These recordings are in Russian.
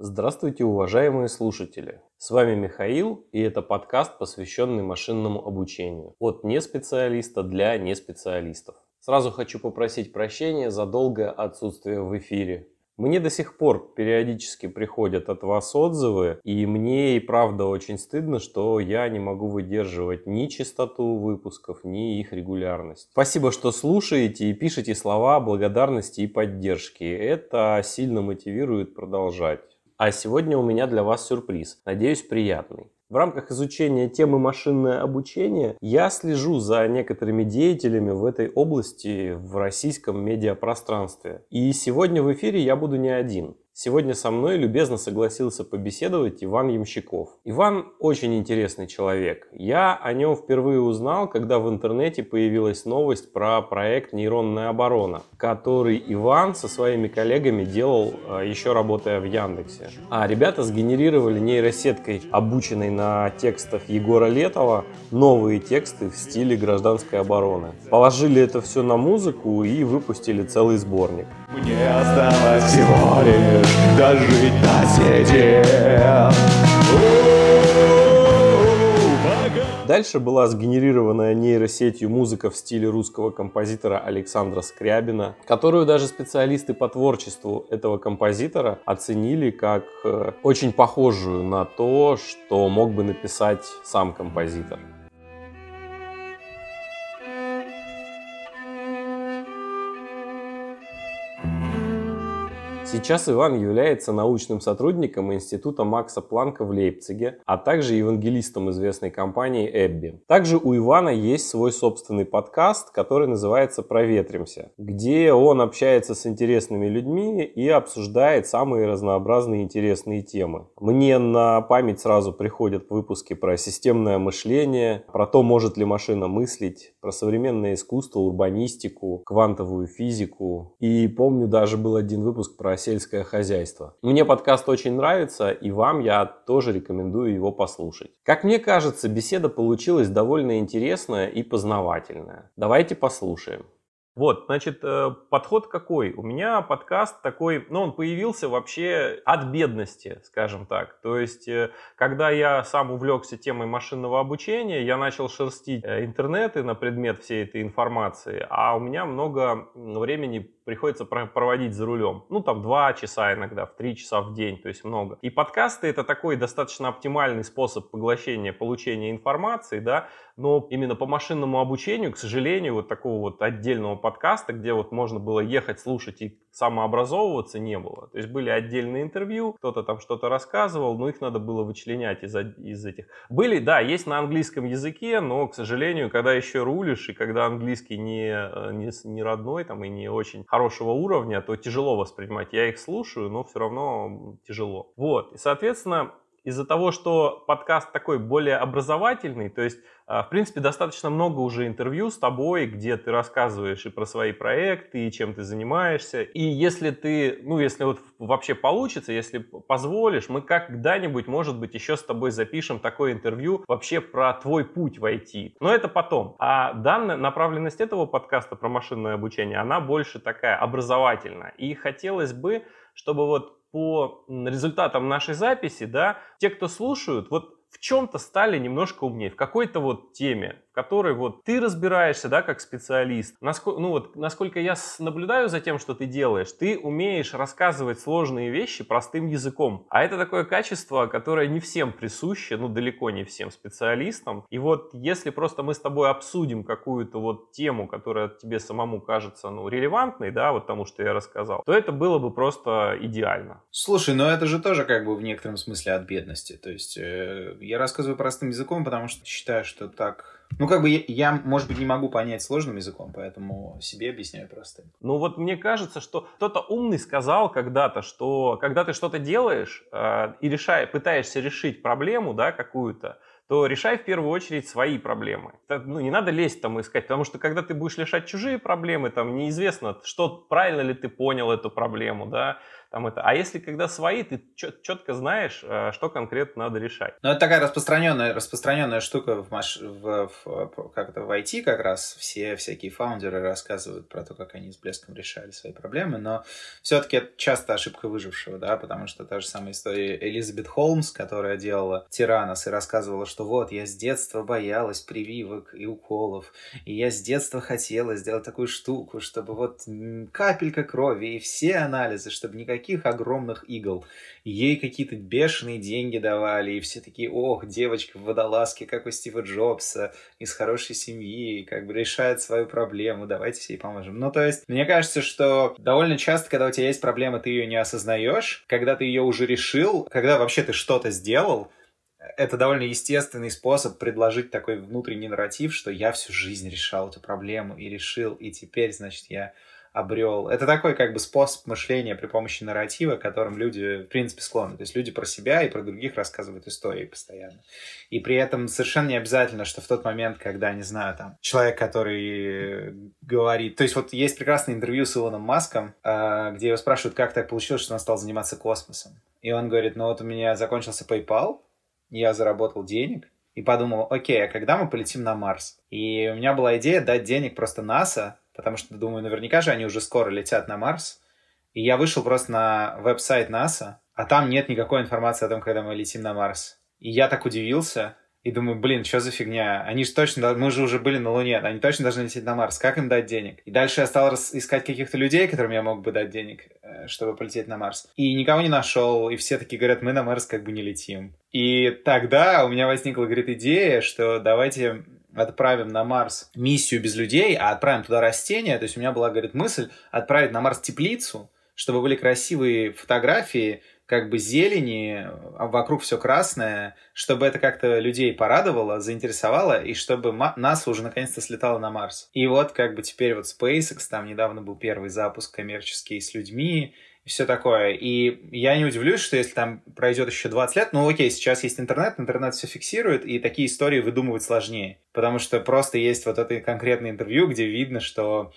Здравствуйте, уважаемые слушатели! С вами Михаил, и это подкаст, посвященный машинному обучению. От неспециалиста для неспециалистов. Сразу хочу попросить прощения за долгое отсутствие в эфире. Мне до сих пор периодически приходят от вас отзывы, и мне и правда очень стыдно, что я не могу выдерживать ни частоту выпусков, ни их регулярность. Спасибо, что слушаете и пишете слова благодарности и поддержки. Это сильно мотивирует продолжать. А сегодня у меня для вас сюрприз. Надеюсь, приятный. В рамках изучения темы машинное обучение я слежу за некоторыми деятелями в этой области в российском медиапространстве. И сегодня в эфире я буду не один. Сегодня со мной любезно согласился побеседовать Иван Ямщиков. Иван очень интересный человек. Я о нем впервые узнал, когда в интернете появилась новость про проект «Нейронная оборона», который Иван со своими коллегами делал, э, еще работая в Яндексе. А ребята сгенерировали нейросеткой, обученной на текстах Егора Летова, новые тексты в стиле гражданской обороны. Положили это все на музыку и выпустили целый сборник. Мне осталось всего лишь дожить до седи. Дальше была сгенерированная нейросетью музыка в стиле русского композитора Александра Скрябина, которую даже специалисты по творчеству этого композитора оценили как э, очень похожую на то, что мог бы написать сам композитор. Сейчас Иван является научным сотрудником Института Макса Планка в Лейпциге, а также евангелистом известной компании Эбби. Также у Ивана есть свой собственный подкаст, который называется «Проветримся», где он общается с интересными людьми и обсуждает самые разнообразные интересные темы. Мне на память сразу приходят выпуски про системное мышление, про то, может ли машина мыслить, про современное искусство, урбанистику, квантовую физику. И помню, даже был один выпуск про сельское хозяйство. Мне подкаст очень нравится, и вам я тоже рекомендую его послушать. Как мне кажется, беседа получилась довольно интересная и познавательная. Давайте послушаем. Вот, значит, э, подход какой? У меня подкаст такой, ну, он появился вообще от бедности, скажем так. То есть, э, когда я сам увлекся темой машинного обучения, я начал шерстить э, интернеты на предмет всей этой информации, а у меня много времени приходится проводить за рулем. Ну, там, два часа иногда, в три часа в день, то есть много. И подкасты — это такой достаточно оптимальный способ поглощения, получения информации, да, но именно по машинному обучению, к сожалению, вот такого вот отдельного подкаста, где вот можно было ехать, слушать и самообразовываться, не было. То есть были отдельные интервью, кто-то там что-то рассказывал, но их надо было вычленять из, из этих. Были, да, есть на английском языке, но, к сожалению, когда еще рулишь, и когда английский не, э, не, не родной там, и не очень хорошего уровня, то тяжело воспринимать. Я их слушаю, но все равно тяжело. Вот, и, соответственно, из-за того, что подкаст такой более образовательный, то есть, а, в принципе, достаточно много уже интервью с тобой, где ты рассказываешь и про свои проекты, и чем ты занимаешься. И если ты, ну, если вот вообще получится, если позволишь, мы когда-нибудь, может быть, еще с тобой запишем такое интервью вообще про твой путь в IT. Но это потом. А данная направленность этого подкаста про машинное обучение, она больше такая образовательная. И хотелось бы, чтобы вот по результатам нашей записи, да, те, кто слушают, вот в чем-то стали немножко умнее, в какой-то вот теме, в которой вот ты разбираешься, да, как специалист. Насколько, ну вот, насколько я наблюдаю за тем, что ты делаешь, ты умеешь рассказывать сложные вещи простым языком. А это такое качество, которое не всем присуще, ну далеко не всем специалистам. И вот если просто мы с тобой обсудим какую-то вот тему, которая тебе самому кажется, ну, релевантной, да, вот тому, что я рассказал, то это было бы просто идеально. Слушай, но это же тоже как бы в некотором смысле от бедности. То есть э, я рассказываю простым языком, потому что считаю, что так... Ну, как бы я, я, может быть, не могу понять сложным языком, поэтому себе объясняю простым. Ну, вот мне кажется, что кто-то умный сказал когда-то, что когда ты что-то делаешь э, и решаешь, пытаешься решить проблему, да, какую-то, то решай в первую очередь свои проблемы. Ну, не надо лезть там искать, потому что когда ты будешь решать чужие проблемы, там неизвестно, что правильно ли ты понял эту проблему, да, там это. А если когда свои, ты четко знаешь, э, что конкретно надо решать. Ну, это такая распространенная, распространенная штука в, маш... в, в, как это, в IT как раз. Все всякие фаундеры рассказывают про то, как они с блеском решали свои проблемы, но все-таки это часто ошибка выжившего, да, потому что та же самая история Элизабет Холмс, которая делала Тиранос и рассказывала, что вот, я с детства боялась прививок и уколов, и я с детства хотела сделать такую штуку, чтобы вот капелька крови и все анализы, чтобы никаких огромных игл. ей какие-то бешеные деньги давали, и все такие, ох, девочка в водолазке, как у Стива Джобса, из хорошей семьи, как бы решает свою проблему, давайте ей поможем. Ну, то есть, мне кажется, что довольно часто, когда у тебя есть проблема, ты ее не осознаешь, когда ты ее уже решил, когда вообще ты что-то сделал, это довольно естественный способ предложить такой внутренний нарратив, что я всю жизнь решал эту проблему и решил, и теперь, значит, я обрел. Это такой как бы способ мышления при помощи нарратива, которым люди, в принципе, склонны. То есть люди про себя и про других рассказывают истории постоянно. И при этом совершенно не обязательно, что в тот момент, когда, не знаю, там, человек, который говорит... То есть вот есть прекрасное интервью с Илоном Маском, а, где его спрашивают, как так получилось, что он стал заниматься космосом. И он говорит, ну вот у меня закончился PayPal, я заработал денег, и подумал, окей, а когда мы полетим на Марс? И у меня была идея дать денег просто НАСА, потому что, думаю, наверняка же они уже скоро летят на Марс. И я вышел просто на веб-сайт НАСА, а там нет никакой информации о том, когда мы летим на Марс. И я так удивился, и думаю, блин, что за фигня? Они же точно, мы же уже были на Луне, они точно должны лететь на Марс. Как им дать денег? И дальше я стал искать каких-то людей, которым я мог бы дать денег, э, чтобы полететь на Марс. И никого не нашел, и все такие говорят, мы на Марс как бы не летим. И тогда у меня возникла, говорит, идея, что давайте отправим на Марс миссию без людей, а отправим туда растения. То есть у меня была, говорит, мысль отправить на Марс теплицу, чтобы были красивые фотографии, как бы зелени, а вокруг все красное, чтобы это как-то людей порадовало, заинтересовало, и чтобы НАСА уже наконец-то слетала на Марс. И вот как бы теперь вот SpaceX, там недавно был первый запуск коммерческий с людьми, и все такое. И я не удивлюсь, что если там пройдет еще 20 лет, ну окей, сейчас есть интернет, интернет все фиксирует, и такие истории выдумывать сложнее. Потому что просто есть вот это конкретное интервью, где видно, что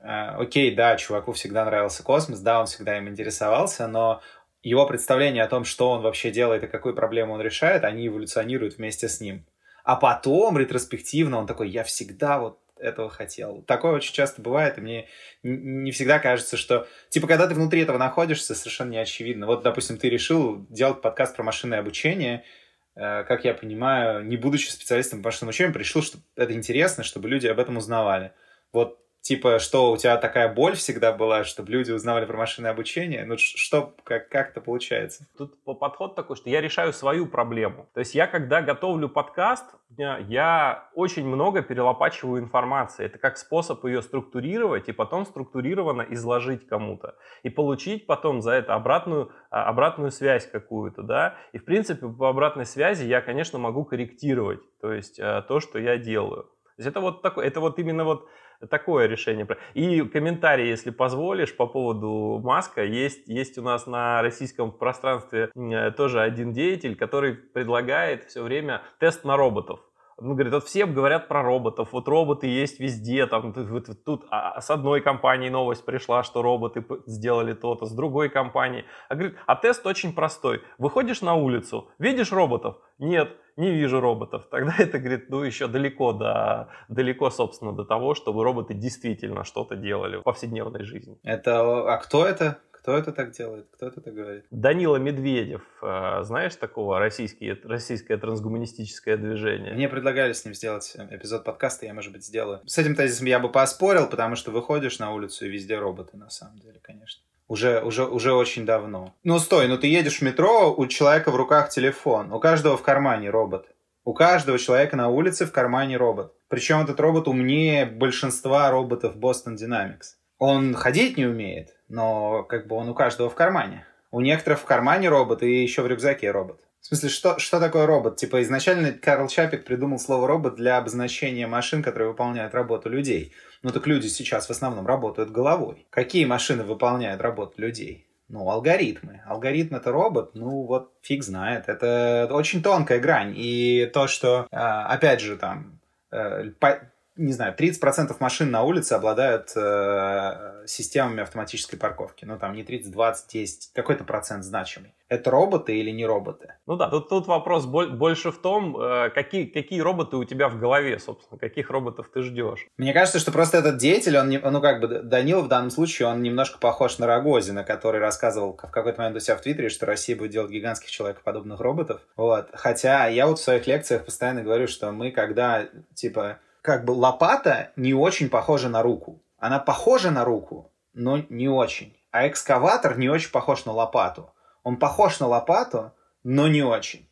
э, окей, да, чуваку всегда нравился космос, да, он всегда им интересовался, но его представление о том, что он вообще делает и какую проблему он решает, они эволюционируют вместе с ним. А потом, ретроспективно, он такой, я всегда вот этого хотел. Такое очень часто бывает, и мне не всегда кажется, что... Типа, когда ты внутри этого находишься, совершенно не очевидно. Вот, допустим, ты решил делать подкаст про машинное обучение, э, как я понимаю, не будучи специалистом по машинному обучению, решил, что это интересно, чтобы люди об этом узнавали. Вот типа, что у тебя такая боль всегда была, чтобы люди узнавали про машинное обучение? Ну, что, как, как это получается? Тут подход такой, что я решаю свою проблему. То есть я, когда готовлю подкаст, я очень много перелопачиваю информации. Это как способ ее структурировать и потом структурированно изложить кому-то. И получить потом за это обратную, а, обратную связь какую-то, да. И, в принципе, по обратной связи я, конечно, могу корректировать, то есть э, то, что я делаю. То есть это вот такое, это вот именно вот такое решение. И комментарий, если позволишь, по поводу Маска. Есть, есть у нас на российском пространстве э, тоже один деятель, который предлагает все время тест на роботов. Ну, говорит, вот все говорят про роботов, вот роботы есть везде, там, вот, вот, тут а, с одной компании новость пришла, что роботы сделали то-то, с другой компании. А говорит, а тест очень простой. Выходишь на улицу, видишь роботов? Нет не вижу роботов. Тогда это, говорит, ну еще далеко до, далеко, собственно, до того, чтобы роботы действительно что-то делали в повседневной жизни. Это, а кто это? Кто это так делает? Кто это так говорит? Данила Медведев. А, знаешь такого российский, российское трансгуманистическое движение? Мне предлагали с ним сделать эпизод подкаста, я, может быть, сделаю. С этим тезисом я бы поспорил, потому что выходишь на улицу и везде роботы, на самом деле, конечно. Уже, уже, уже очень давно. Ну стой, ну ты едешь в метро, у человека в руках телефон, у каждого в кармане робот. У каждого человека на улице в кармане робот. Причем этот робот умнее большинства роботов Boston Dynamics. Он ходить не умеет, но как бы он у каждого в кармане. У некоторых в кармане робот и еще в рюкзаке робот. В смысле, что, что такое робот? Типа изначально Карл Чапик придумал слово робот для обозначения машин, которые выполняют работу людей. Ну так люди сейчас в основном работают головой. Какие машины выполняют работу людей? Ну, алгоритмы. Алгоритм это робот, ну вот фиг знает. Это очень тонкая грань. И то, что, а, опять же, там, э, не знаю, 30% машин на улице обладают э, системами автоматической парковки. Ну, там не 30, 20, 10, какой-то процент значимый. Это роботы или не роботы? Ну да, тут, тут вопрос больше в том, э, какие, какие роботы у тебя в голове, собственно, каких роботов ты ждешь. Мне кажется, что просто этот деятель, он, ну как бы, Данил в данном случае, он немножко похож на Рогозина, который рассказывал в какой-то момент у себя в Твиттере, что Россия будет делать гигантских человекоподобных роботов. Вот. Хотя я вот в своих лекциях постоянно говорю, что мы когда, типа, как бы лопата не очень похожа на руку. Она похожа на руку, но не очень. А экскаватор не очень похож на лопату. Он похож на лопату, но не очень.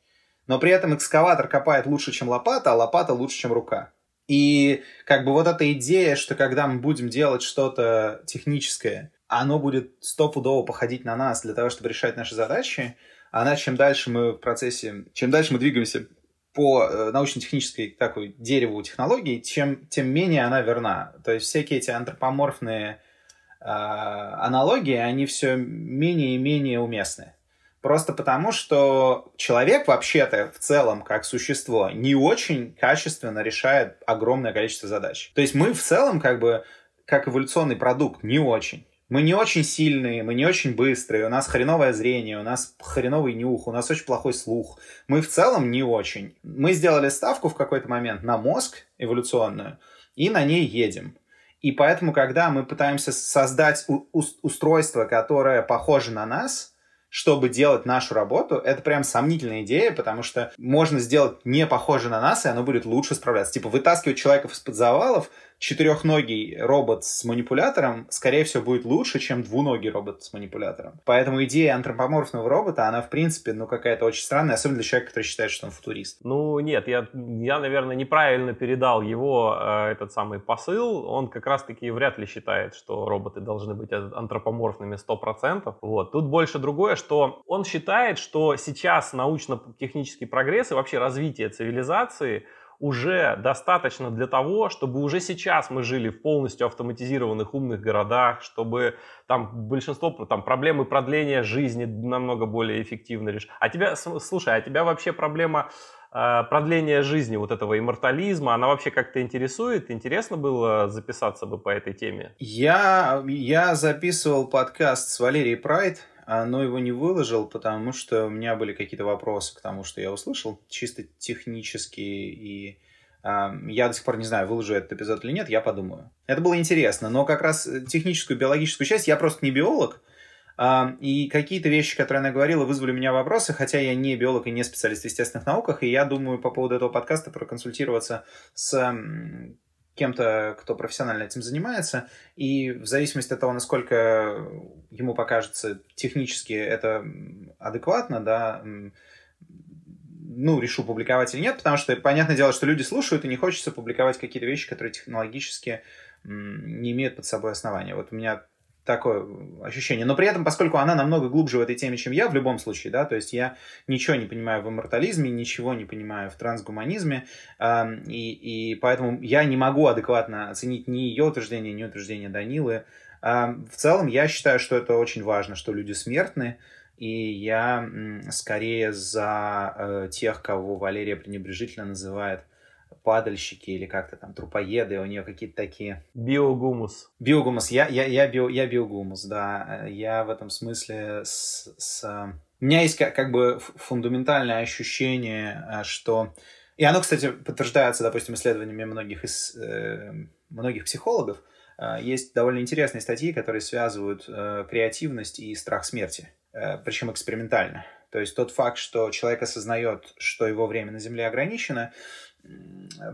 Но при этом экскаватор копает лучше, чем лопата, а лопата лучше, чем рука. И как бы вот эта идея, что когда мы будем делать что-то техническое, оно будет стопудово походить на нас для того, чтобы решать наши задачи, она чем дальше мы в процессе, чем дальше мы двигаемся по э, научно-технической такой дереву технологий, чем, тем менее она верна. То есть всякие эти антропоморфные э, аналогии, они все менее и менее уместны. Просто потому, что человек вообще-то в целом, как существо, не очень качественно решает огромное количество задач. То есть мы в целом, как бы, как эволюционный продукт, не очень. Мы не очень сильные, мы не очень быстрые, у нас хреновое зрение, у нас хреновый нюх, у нас очень плохой слух. Мы в целом не очень. Мы сделали ставку в какой-то момент на мозг эволюционную и на ней едем. И поэтому, когда мы пытаемся создать устройство, которое похоже на нас, чтобы делать нашу работу, это прям сомнительная идея, потому что можно сделать не похоже на нас, и оно будет лучше справляться. Типа вытаскивать человека из-под завалов, четырехногий робот с манипулятором, скорее всего, будет лучше, чем двуногий робот с манипулятором. Поэтому идея антропоморфного робота, она, в принципе, ну, какая-то очень странная, особенно для человека, который считает, что он футурист. Ну, нет, я, я наверное, неправильно передал его, э, этот самый посыл. Он как раз-таки вряд ли считает, что роботы должны быть антропоморфными 100%. Вот. Тут больше другое, что он считает, что сейчас научно-технический прогресс и вообще развитие цивилизации – уже достаточно для того, чтобы уже сейчас мы жили в полностью автоматизированных умных городах, чтобы там большинство там, проблемы продления жизни намного более эффективно решить. А тебя, слушай, а тебя вообще проблема э, продления жизни, вот этого иммортализма, она вообще как-то интересует? Интересно было записаться бы по этой теме? Я, я записывал подкаст с Валерией Прайд, но его не выложил, потому что у меня были какие-то вопросы к тому, что я услышал, чисто технические, и э, я до сих пор не знаю, выложу этот эпизод или нет, я подумаю. Это было интересно, но как раз техническую, биологическую часть, я просто не биолог, э, и какие-то вещи, которые она говорила, вызвали у меня вопросы, хотя я не биолог и не специалист в естественных науках, и я думаю по поводу этого подкаста проконсультироваться с кем-то, кто профессионально этим занимается, и в зависимости от того, насколько ему покажется технически это адекватно, да, ну, решу публиковать или нет, потому что, понятное дело, что люди слушают, и не хочется публиковать какие-то вещи, которые технологически не имеют под собой основания. Вот у меня такое ощущение. Но при этом, поскольку она намного глубже в этой теме, чем я, в любом случае, да, то есть я ничего не понимаю в иммортализме, ничего не понимаю в трансгуманизме, э, и, и поэтому я не могу адекватно оценить ни ее утверждение, ни утверждение Данилы. Э, в целом, я считаю, что это очень важно, что люди смертны, и я скорее за э, тех, кого Валерия пренебрежительно называет падальщики или как-то там трупоеды, у нее какие-то такие... Биогумус. Биогумус, я, я, я, био, я биогумус, да. Я в этом смысле с... с... У меня есть как, как бы фундаментальное ощущение, э, что... И оно, кстати, подтверждается, допустим, исследованиями многих, из, э, многих психологов. Э, есть довольно интересные статьи, которые связывают э, креативность и страх смерти, э, причем экспериментально. То есть тот факт, что человек осознает, что его время на Земле ограничено,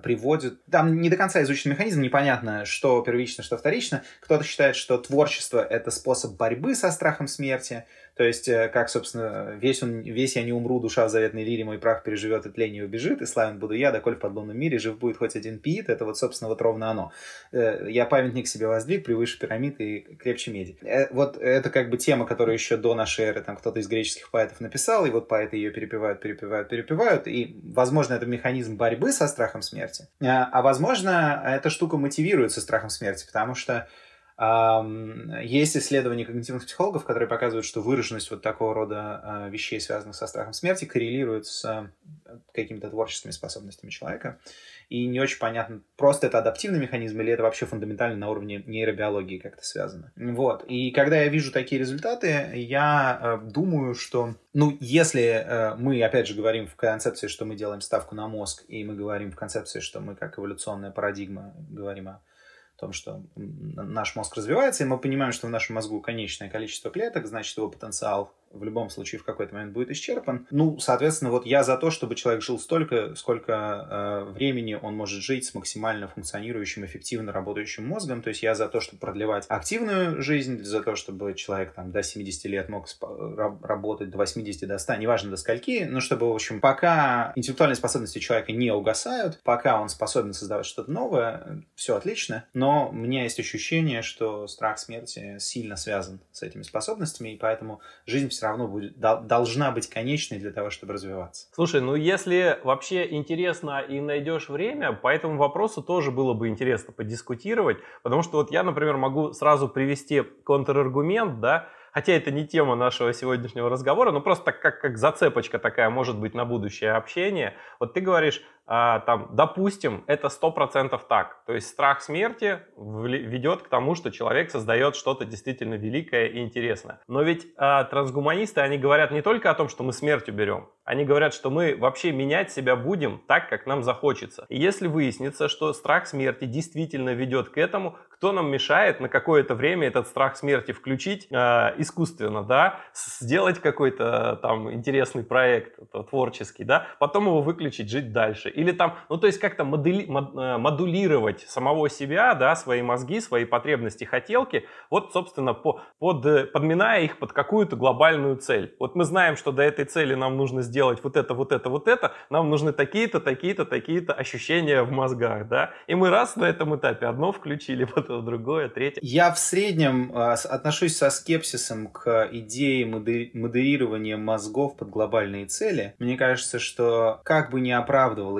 приводит... Там не до конца изучен механизм, непонятно, что первично, что вторично. Кто-то считает, что творчество — это способ борьбы со страхом смерти, то есть, э, как, собственно, весь, он, весь я не умру, душа в заветной лире, мой прах переживет и убежит, и славен буду я, доколь в подлунном мире жив будет хоть один пиит, это вот, собственно, вот ровно оно. Э, я памятник себе воздвиг превыше пирамид и крепче меди. Э, вот это как бы тема, которую еще до нашей эры там кто-то из греческих поэтов написал, и вот поэты ее перепевают, перепевают, перепевают, и, возможно, это механизм борьбы со страхом смерти, а, возможно, эта штука мотивируется страхом смерти, потому что есть исследования когнитивных психологов, которые показывают, что выраженность вот такого рода а, вещей, связанных со страхом смерти, коррелирует с какими-то творческими способностями человека. И не очень понятно, просто это адаптивный механизм или это вообще фундаментально на уровне нейробиологии как-то связано. Вот. И когда я вижу такие результаты, я э, думаю, что, ну, если мы, опять же, говорим в концепции, что мы делаем ставку на мозг, и мы говорим в концепции, что мы как эволюционная парадигма говорим о том, что наш мозг развивается, и мы понимаем, что в нашем мозгу конечное количество клеток, значит, его потенциал в любом случае в какой-то момент будет исчерпан. Ну, соответственно, вот я за то, чтобы человек жил столько, сколько э, времени он может жить с максимально функционирующим, эффективно работающим мозгом. То есть я за то, чтобы продлевать активную жизнь, за то, чтобы человек там до 70 лет мог работать до 80, до 100, неважно до скольки, но чтобы, в общем, пока интеллектуальные способности человека не угасают, пока он способен создавать что-то новое, все отлично. Но у меня есть ощущение, что страх смерти сильно связан с этими способностями, и поэтому жизнь все равно будет, должна быть конечной для того, чтобы развиваться. Слушай, ну если вообще интересно и найдешь время, по этому вопросу тоже было бы интересно подискутировать, потому что вот я, например, могу сразу привести контраргумент, да, хотя это не тема нашего сегодняшнего разговора, но просто как, как зацепочка такая может быть на будущее общение. Вот ты говоришь, а, там, допустим, это 100% так. То есть страх смерти ведет к тому, что человек создает что-то действительно великое и интересное. Но ведь а, трансгуманисты, они говорят не только о том, что мы смерть уберем, они говорят, что мы вообще менять себя будем так, как нам захочется. И если выяснится, что страх смерти действительно ведет к этому, кто нам мешает на какое-то время этот страх смерти включить э, искусственно, да, сделать какой-то там интересный проект творческий, да, потом его выключить, жить дальше. Или там, ну то есть как-то модули, мод, э, модулировать самого себя, да, свои мозги, свои потребности, хотелки, вот, собственно, по, под, подминая их под какую-то глобальную цель. Вот мы знаем, что до этой цели нам нужно сделать вот это, вот это, вот это, нам нужны такие-то, такие-то, такие-то ощущения в мозгах, да, и мы раз на этом этапе одно включили, потом другое, третье. Я в среднем э, отношусь со скепсисом к идее модерирования мозгов под глобальные цели. Мне кажется, что как бы ни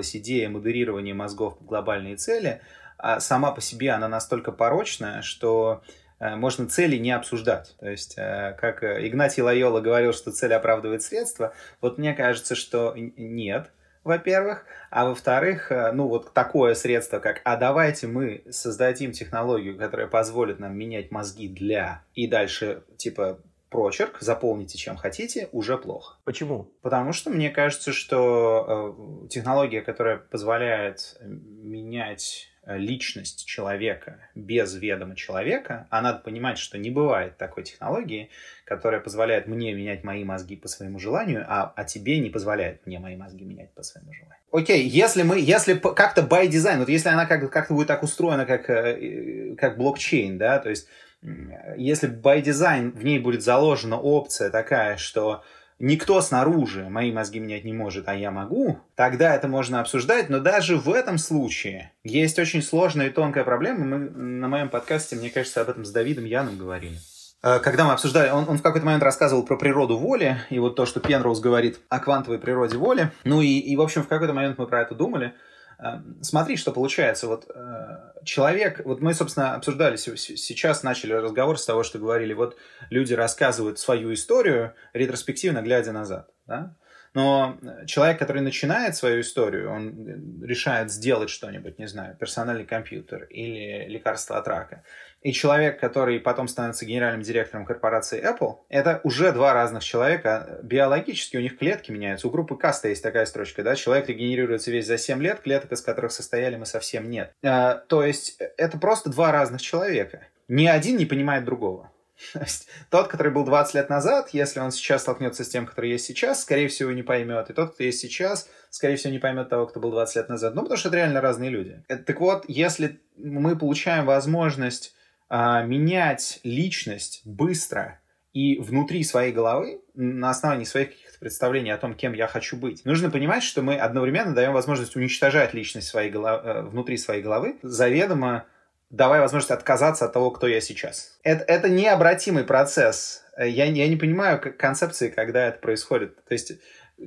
оправдывалась идея модерирования мозгов под глобальные цели, а сама по себе она настолько порочная, что э, можно цели не обсуждать. То есть, э, как Игнатий Лайола говорил, что цель оправдывает средства, вот мне кажется, что нет во-первых, а во-вторых, э, ну вот такое средство, как «а давайте мы создадим технологию, которая позволит нам менять мозги для...» и дальше типа прочерк, заполните чем хотите, уже плохо. Почему? Потому что мне кажется, что э, технология, которая позволяет менять личность человека без ведома человека, а надо понимать, что не бывает такой технологии, которая позволяет мне менять мои мозги по своему желанию, а, а тебе не позволяет мне мои мозги менять по своему желанию. Окей, если мы, если как-то by design, вот если она как- как-то будет так устроена, как, э, как блокчейн, да, то есть если by design в ней будет заложена опция такая, что никто снаружи мои мозги менять не может, а я могу, тогда это можно обсуждать, но даже в этом случае есть очень сложная и тонкая проблема. Мы на моем подкасте, мне кажется, об этом с Давидом Яном говорили. Э, когда мы обсуждали, он, он в какой-то момент рассказывал про природу воли, и вот то, что Пенроуз говорит о квантовой природе воли. Ну и, и в общем, в какой-то момент мы про это думали. Эм, смотри, что получается. Вот э, человек, вот мы, собственно, обсуждали сейчас, начали разговор с того, что говорили, вот люди рассказывают свою историю, ретроспективно глядя назад, да? Но человек, который начинает свою историю, он решает сделать что-нибудь, не знаю, персональный компьютер или лекарство от рака и человек, который потом становится генеральным директором корпорации Apple, это уже два разных человека. Биологически у них клетки меняются. У группы Каста есть такая строчка, да, человек регенерируется весь за 7 лет, клеток, из которых состояли мы совсем нет. А, то есть это просто два разных человека. Ни один не понимает другого. То есть тот, который был 20 лет назад, если он сейчас столкнется с тем, который есть сейчас, скорее всего, не поймет. И тот, кто есть сейчас, скорее всего, не поймет того, кто был 20 лет назад. Ну, потому что это реально разные люди. Э, так вот, если мы получаем возможность а, менять личность быстро и внутри своей головы, на основании своих каких-то представлений о том, кем я хочу быть, нужно понимать, что мы одновременно даем возможность уничтожать личность своей головы, э, внутри своей головы, заведомо давая возможность отказаться от того, кто я сейчас. Это, это необратимый процесс. Я, я не понимаю концепции, когда это происходит. То есть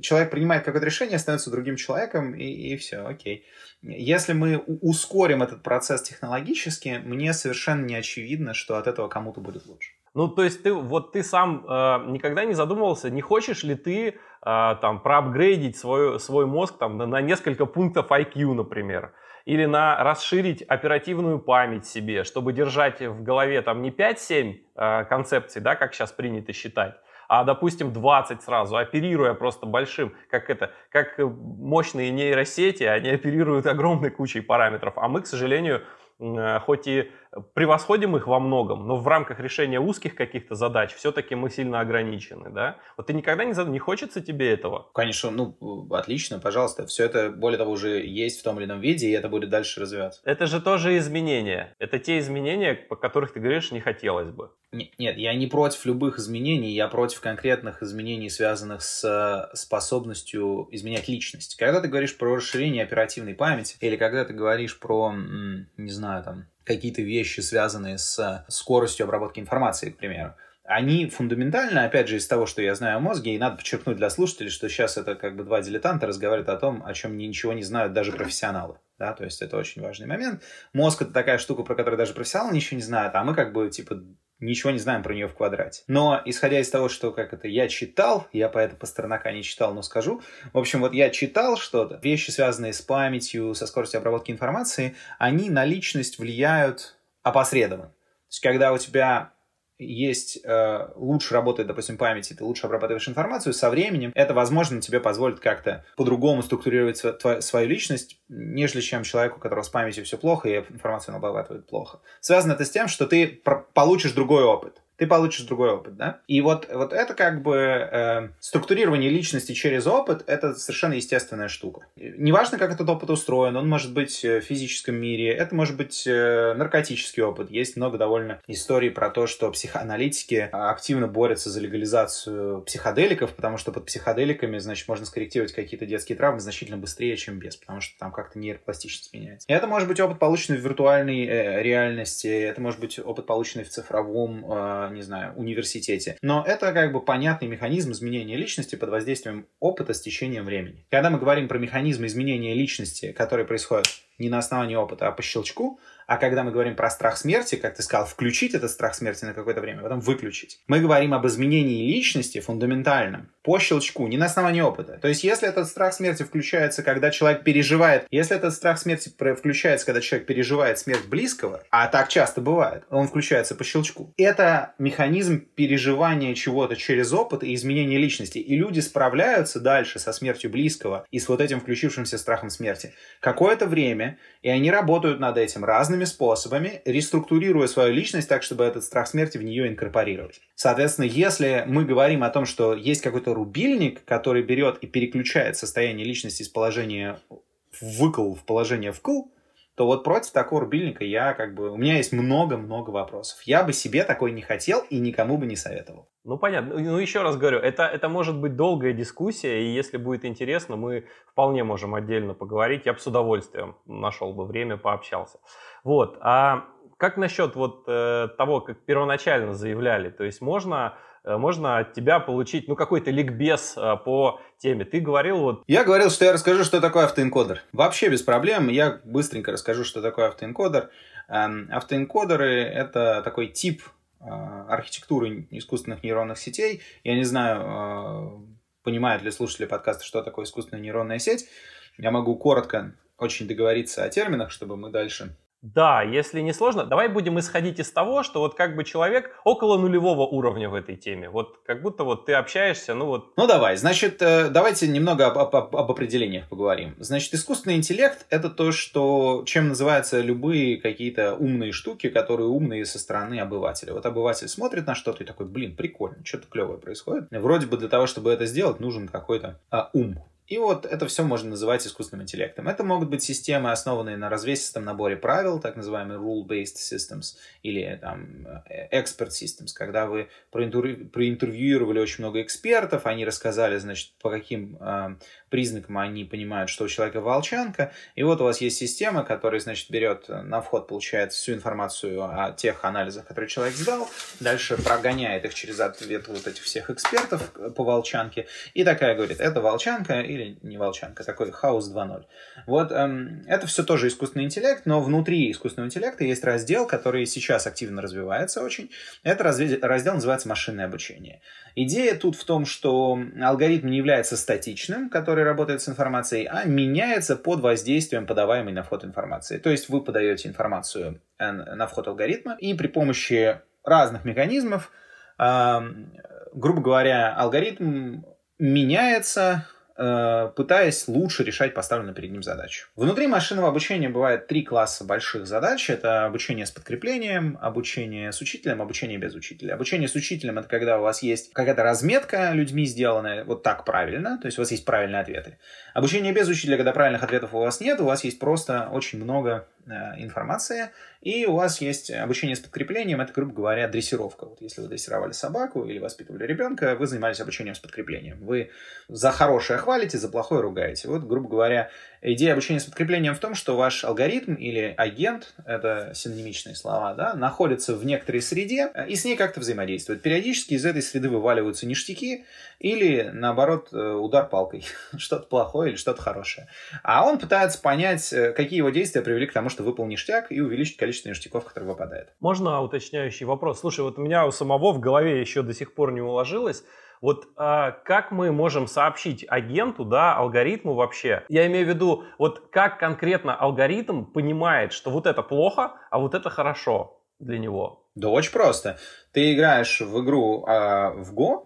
человек принимает какое-то решение, становится другим человеком, и, и все, окей. Если мы ускорим этот процесс технологически, мне совершенно не очевидно, что от этого кому-то будет лучше. Ну, то есть ты вот ты сам э, никогда не задумывался, не хочешь ли ты э, там проапгрейдить свой, свой мозг там на, на несколько пунктов IQ, например, или на расширить оперативную память себе, чтобы держать в голове там не 5-7 э, концепций, да, как сейчас принято считать, а, допустим, 20 сразу, оперируя просто большим, как это, как мощные нейросети, они оперируют огромной кучей параметров, а мы, к сожалению, Э, хоть и превосходим их во многом, но в рамках решения узких каких-то задач все-таки мы сильно ограничены, да? Вот ты никогда не, не хочется тебе этого? Конечно, ну, отлично, пожалуйста. Все это, более того, уже есть в том или ином виде, и это будет дальше развиваться. Это же тоже изменения. Это те изменения, по которых ты говоришь, не хотелось бы. Нет, я не против любых изменений, я против конкретных изменений, связанных с э, способностью изменять личность. Когда ты говоришь про расширение оперативной памяти, или когда ты говоришь про, не знаю, там, какие-то вещи, связанные с э, скоростью обработки информации, к примеру, они фундаментально, опять же, из того, что я знаю о мозге, и надо подчеркнуть для слушателей, что сейчас это как бы два дилетанта разговаривают о том, о чем ничего не знают даже профессионалы. Да, то есть это очень важный момент. Мозг это такая штука, про которую даже профессионалы ничего не знают, а мы как бы типа ничего не знаем про нее в квадрате. Но исходя из того, что как это я читал, я по это Пастернака не читал, но скажу. В общем, вот я читал что-то, вещи, связанные с памятью, со скоростью обработки информации, они на личность влияют опосредованно. То есть, когда у тебя есть, э, лучше работает, допустим, память, и ты лучше обрабатываешь информацию, со временем это, возможно, тебе позволит как-то по-другому структурировать св- твою, свою личность, нежели чем человеку, у которого с памятью все плохо, и информацию он обрабатывает плохо. Связано это с тем, что ты получишь другой опыт ты получишь другой опыт, да? И вот, вот это как бы э, структурирование личности через опыт, это совершенно естественная штука. Неважно, как этот опыт устроен, он может быть в физическом мире, это может быть э, наркотический опыт. Есть много довольно историй про то, что психоаналитики активно борются за легализацию психоделиков, потому что под психоделиками, значит, можно скорректировать какие-то детские травмы значительно быстрее, чем без, потому что там как-то нейропластичность меняется. И это может быть опыт, полученный в виртуальной э, реальности, это может быть опыт, полученный в цифровом э, не знаю, университете. Но это как бы понятный механизм изменения личности под воздействием опыта с течением времени. Когда мы говорим про механизм изменения личности, который происходит не на основании опыта, а по щелчку, а когда мы говорим про страх смерти, как ты сказал, включить этот страх смерти на какое-то время, потом выключить. Мы говорим об изменении личности фундаментальном по щелчку, не на основании опыта. То есть, если этот страх смерти включается, когда человек переживает, если этот страх смерти включается, когда человек переживает смерть близкого, а так часто бывает, он включается по щелчку. Это механизм переживания чего-то через опыт и изменения личности. И люди справляются дальше со смертью близкого и с вот этим включившимся страхом смерти. Какое-то время, и они работают над этим разными разными способами, реструктурируя свою личность так, чтобы этот страх смерти в нее инкорпорировать. Соответственно, если мы говорим о том, что есть какой-то рубильник, который берет и переключает состояние личности из положения выкл в положение вкл, то вот против такого рубильника я как бы... У меня есть много-много вопросов. Я бы себе такой не хотел и никому бы не советовал. Ну, понятно. Ну, еще раз говорю, это, это может быть долгая дискуссия, и если будет интересно, мы вполне можем отдельно поговорить. Я бы с удовольствием нашел бы время, пообщался. Вот. А как насчет вот э, того, как первоначально заявляли? То есть можно Э, можно от тебя получить, ну, какой-то ликбез э, по теме. Ты говорил вот... Я говорил, что я расскажу, что такое автоэнкодер. Вообще без проблем. Я быстренько расскажу, что такое автоэнкодер. Эм, автоэнкодеры — это такой тип э, архитектуры искусственных нейронных сетей. Я не знаю, понимают ли слушатели подкаста, что такое искусственная нейронная сеть. Я могу коротко очень договориться о терминах, чтобы мы дальше да, если не сложно, давай будем исходить из того, что вот как бы человек около нулевого уровня в этой теме. Вот как будто вот ты общаешься, ну вот... Ну давай, значит, э, давайте немного об, об, об определениях поговорим. Значит, искусственный интеллект — это то, что, чем называются любые какие-то умные штуки, которые умные со стороны обывателя. Вот обыватель смотрит на что-то и такой, блин, прикольно, что-то клевое происходит. Вроде бы для того, чтобы это сделать, нужен какой-то а, ум. И вот это все можно называть искусственным интеллектом. Это могут быть системы, основанные на развесистом наборе правил, так называемые rule-based systems, или там expert systems, когда вы проинтервьюировали очень много экспертов, они рассказали, значит, по каким э, признакам они понимают, что у человека волчанка, и вот у вас есть система, которая, значит, берет на вход, получает всю информацию о тех анализах, которые человек сдал, дальше прогоняет их через ответ вот этих всех экспертов по волчанке, и такая говорит, это волчанка, и или не волчанка, такой хаос 2.0. Вот эм, это все тоже искусственный интеллект, но внутри искусственного интеллекта есть раздел, который сейчас активно развивается очень. Это раздел называется машинное обучение. Идея тут в том, что алгоритм не является статичным, который работает с информацией, а меняется под воздействием подаваемой на вход информации. То есть вы подаете информацию э, на вход алгоритма, и при помощи разных механизмов, э, грубо говоря, алгоритм меняется, пытаясь лучше решать поставленную перед ним задачу. Внутри машинного обучения бывает три класса больших задач. Это обучение с подкреплением, обучение с учителем, обучение без учителя. Обучение с учителем — это когда у вас есть какая-то разметка людьми сделанная вот так правильно, то есть у вас есть правильные ответы. Обучение без учителя, когда правильных ответов у вас нет, у вас есть просто очень много э, информации, и у вас есть обучение с подкреплением, это, грубо говоря, дрессировка. Вот если вы дрессировали собаку или воспитывали ребенка, вы занимались обучением с подкреплением. Вы за хорошее хвалите, за плохое ругаете. Вот, грубо говоря, идея обучения с подкреплением в том, что ваш алгоритм или агент, это синонимичные слова, да, находится в некоторой среде и с ней как-то взаимодействует. Периодически из этой среды вываливаются ништяки или, наоборот, э, удар палкой. что-то плохое или что-то хорошее. А он пытается понять, э, какие его действия привели к тому, что выпал ништяк и увеличить количество ништяков, которые выпадают. Можно уточняющий вопрос? Слушай, вот у меня у самого в голове еще до сих пор не уложилось. Вот а, как мы можем сообщить агенту, да, алгоритму вообще? Я имею в виду, вот как конкретно алгоритм понимает, что вот это плохо, а вот это хорошо для него? Да очень просто. Ты играешь в игру а, в Go,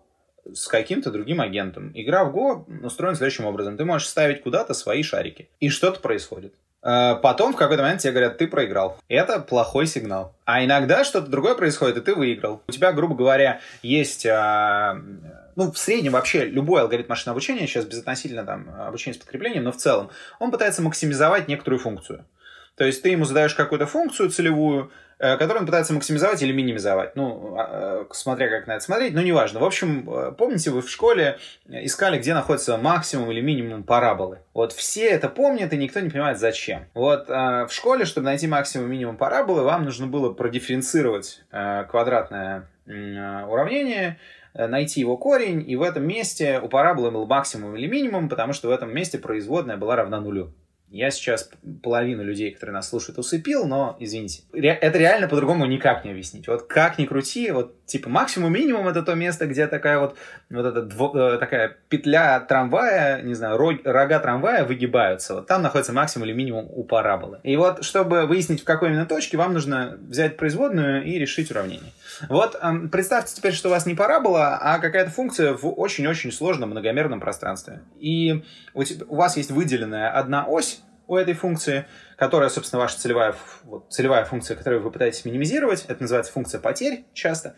с каким-то другим агентом. Игра в Go устроена следующим образом. Ты можешь ставить куда-то свои шарики. И что-то происходит. Э, потом в какой-то момент тебе говорят, ты проиграл. Это плохой сигнал. А иногда что-то другое происходит, и ты выиграл. У тебя, грубо говоря, есть а, ну, в среднем вообще любой алгоритм машинного обучения, сейчас безотносительно там обучения с подкреплением, но в целом, он пытается максимизовать некоторую функцию. То есть ты ему задаешь какую-то функцию целевую, Э, который он пытается максимизовать или минимизовать. Ну, а, э, смотря как на это смотреть, но неважно. В общем, э, помните, вы в школе искали, где находится максимум или минимум параболы. Вот все это помнят, и никто не понимает, зачем. Вот в школе, чтобы найти максимум и минимум параболы, вам нужно было продифференцировать квадратное уравнение, найти его корень, и в этом месте у параболы был максимум или минимум, потому что в этом месте производная была равна нулю. Я сейчас половину людей, которые нас слушают, усыпил, но, извините, это реально по-другому никак не объяснить. Вот как ни крути, вот типа максимум-минимум это то место, где такая вот, вот эта дво, э, такая петля трамвая, не знаю, рога трамвая выгибаются. Вот там находится максимум или минимум у параболы. И вот, чтобы выяснить, в какой именно точке, вам нужно взять производную и решить уравнение. Вот представьте теперь, что у вас не парабола, а какая-то функция в очень-очень сложном многомерном пространстве. И у, тебя, у вас есть выделенная одна ось у этой функции, которая, собственно, ваша целевая, вот, целевая функция, которую вы пытаетесь минимизировать. Это называется функция потерь часто.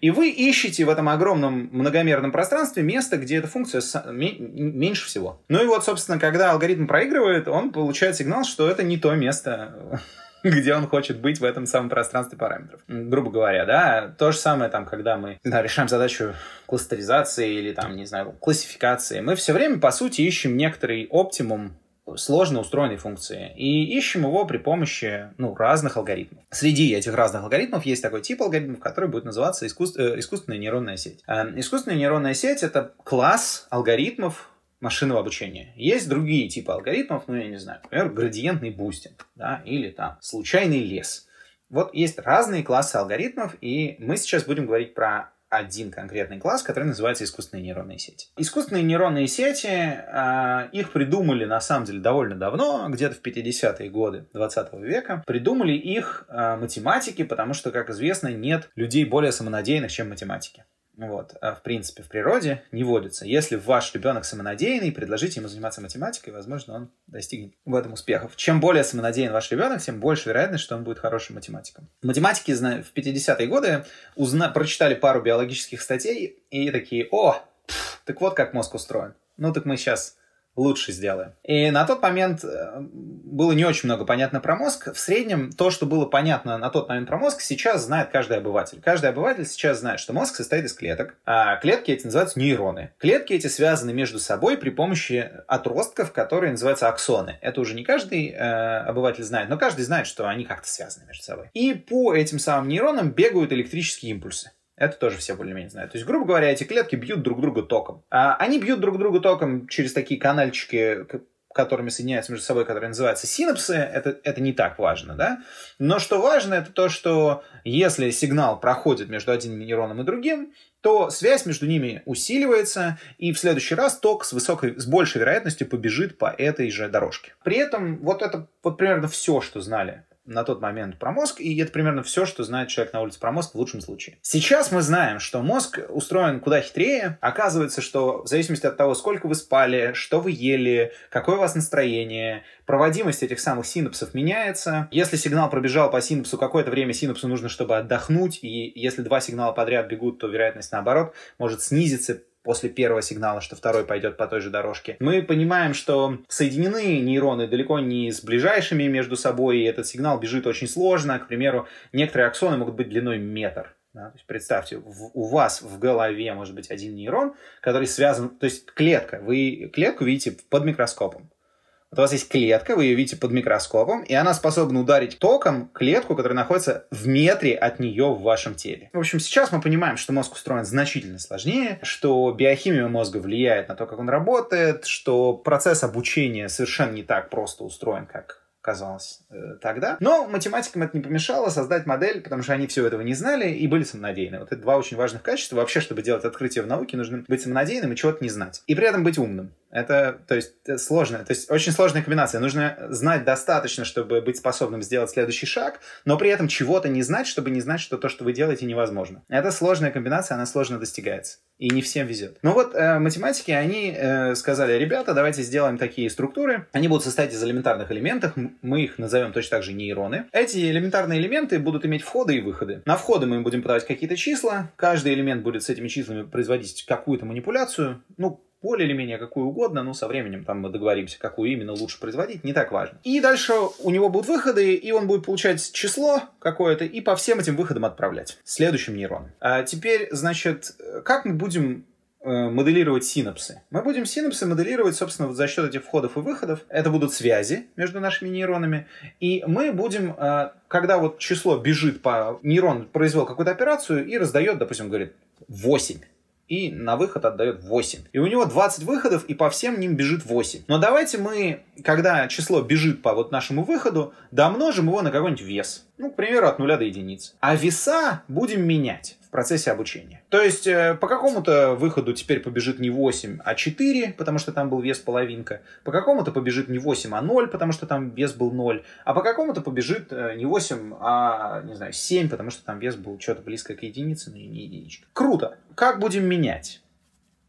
И вы ищете в этом огромном многомерном пространстве место, где эта функция меньше всего. Ну и вот, собственно, когда алгоритм проигрывает, он получает сигнал, что это не то место, где он хочет быть в этом самом пространстве параметров. Грубо говоря, да, то же самое там, когда мы да, решаем задачу кластеризации или там, не знаю, классификации, мы все время, по сути, ищем некоторый оптимум сложно устроенной функции. И ищем его при помощи ну, разных алгоритмов. Среди этих разных алгоритмов есть такой тип алгоритмов, который будет называться искусств... Э, искусственная нейронная сеть. Э, искусственная нейронная сеть — это класс алгоритмов, машинного обучения. Есть другие типы алгоритмов, ну, я не знаю, например, градиентный бустинг, да, или там случайный лес. Вот есть разные классы алгоритмов, и мы сейчас будем говорить про один конкретный класс, который называется искусственные нейронные сети. Искусственные нейронные сети, э, их придумали на самом деле довольно давно, где-то в 50-е годы 20 века. Придумали их э, математики, потому что, как известно, нет людей более самонадеянных, чем математики вот, а в принципе, в природе не водится. Если ваш ребенок самонадеянный, предложите ему заниматься математикой, возможно, он достигнет в этом успехов. Чем более самонадеян ваш ребенок, тем больше вероятность, что он будет хорошим математиком. Математики в 50-е годы узна... прочитали пару биологических статей и такие, о, пф, так вот как мозг устроен. Ну так мы сейчас лучше сделаем. И на тот момент э, было не очень много понятно про мозг. В среднем то, что было понятно на тот момент про мозг, сейчас знает каждый обыватель. Каждый обыватель сейчас знает, что мозг состоит из клеток, а клетки эти называются нейроны. Клетки эти связаны между собой при помощи отростков, которые называются аксоны. Это уже не каждый э, обыватель знает, но каждый знает, что они как-то связаны между собой. И по этим самым нейронам бегают электрические импульсы. Это тоже все более-менее знают. То есть, грубо говоря, эти клетки бьют друг друга током. А они бьют друг друга током через такие канальчики, которыми соединяются между собой, которые называются синапсы, это, это не так важно, да? Но что важно, это то, что если сигнал проходит между одним нейроном и другим, то связь между ними усиливается, и в следующий раз ток с, высокой, с большей вероятностью побежит по этой же дорожке. При этом вот это вот примерно все, что знали на тот момент про мозг, и это примерно все, что знает человек на улице про мозг в лучшем случае. Сейчас мы знаем, что мозг устроен куда хитрее. Оказывается, что в зависимости от того, сколько вы спали, что вы ели, какое у вас настроение, проводимость этих самых синапсов меняется. Если сигнал пробежал по синапсу какое-то время, синапсу нужно, чтобы отдохнуть, и если два сигнала подряд бегут, то вероятность наоборот может снизиться после первого сигнала, что второй пойдет по той же дорожке. Мы понимаем, что соединены нейроны далеко не с ближайшими между собой, и этот сигнал бежит очень сложно. К примеру, некоторые аксоны могут быть длиной метр. Да? То есть представьте, в, у вас в голове может быть один нейрон, который связан, то есть клетка. Вы клетку видите под микроскопом. У вас есть клетка, вы ее видите под микроскопом, и она способна ударить током клетку, которая находится в метре от нее в вашем теле. В общем, сейчас мы понимаем, что мозг устроен значительно сложнее, что биохимия мозга влияет на то, как он работает, что процесс обучения совершенно не так просто устроен, как казалось э, тогда. Но математикам это не помешало создать модель, потому что они всего этого не знали и были самонадеяны. Вот это два очень важных качества. Вообще, чтобы делать открытие в науке, нужно быть самонадеянным и чего-то не знать. И при этом быть умным. Это, то есть, сложно. То есть, очень сложная комбинация. Нужно знать достаточно, чтобы быть способным сделать следующий шаг, но при этом чего-то не знать, чтобы не знать, что то, что вы делаете, невозможно. Это сложная комбинация, она сложно достигается. И не всем везет. Ну вот э, математики, они э, сказали, ребята, давайте сделаем такие структуры. Они будут состоять из элементарных элементов. Мы их назовем точно так же нейроны. Эти элементарные элементы будут иметь входы и выходы. На входы мы им будем подавать какие-то числа. Каждый элемент будет с этими числами производить какую-то манипуляцию. Ну, более или менее какую угодно, но со временем там мы договоримся, какую именно лучше производить, не так важно. И дальше у него будут выходы, и он будет получать число какое-то и по всем этим выходам отправлять следующим нейроном. А теперь, значит, как мы будем моделировать синапсы. Мы будем синапсы моделировать, собственно, за счет этих входов и выходов. Это будут связи между нашими нейронами. И мы будем, э, когда вот число бежит по... Нейрон произвел какую-то операцию и раздает, допустим, говорит 8 и на выход отдает 8. И у него 20 выходов, и по всем ним бежит 8. Но давайте мы, когда число бежит по вот нашему выходу, домножим его на какой-нибудь вес. Ну, к примеру, от 0 до единицы. А веса будем менять процессе обучения. То есть э, по какому-то выходу теперь побежит не 8, а 4, потому что там был вес половинка. По какому-то побежит не 8, а 0, потому что там вес был 0. А по какому-то побежит э, не 8, а, не знаю, 7, потому что там вес был что-то близко к единице, но не единичка. Круто. Как будем менять?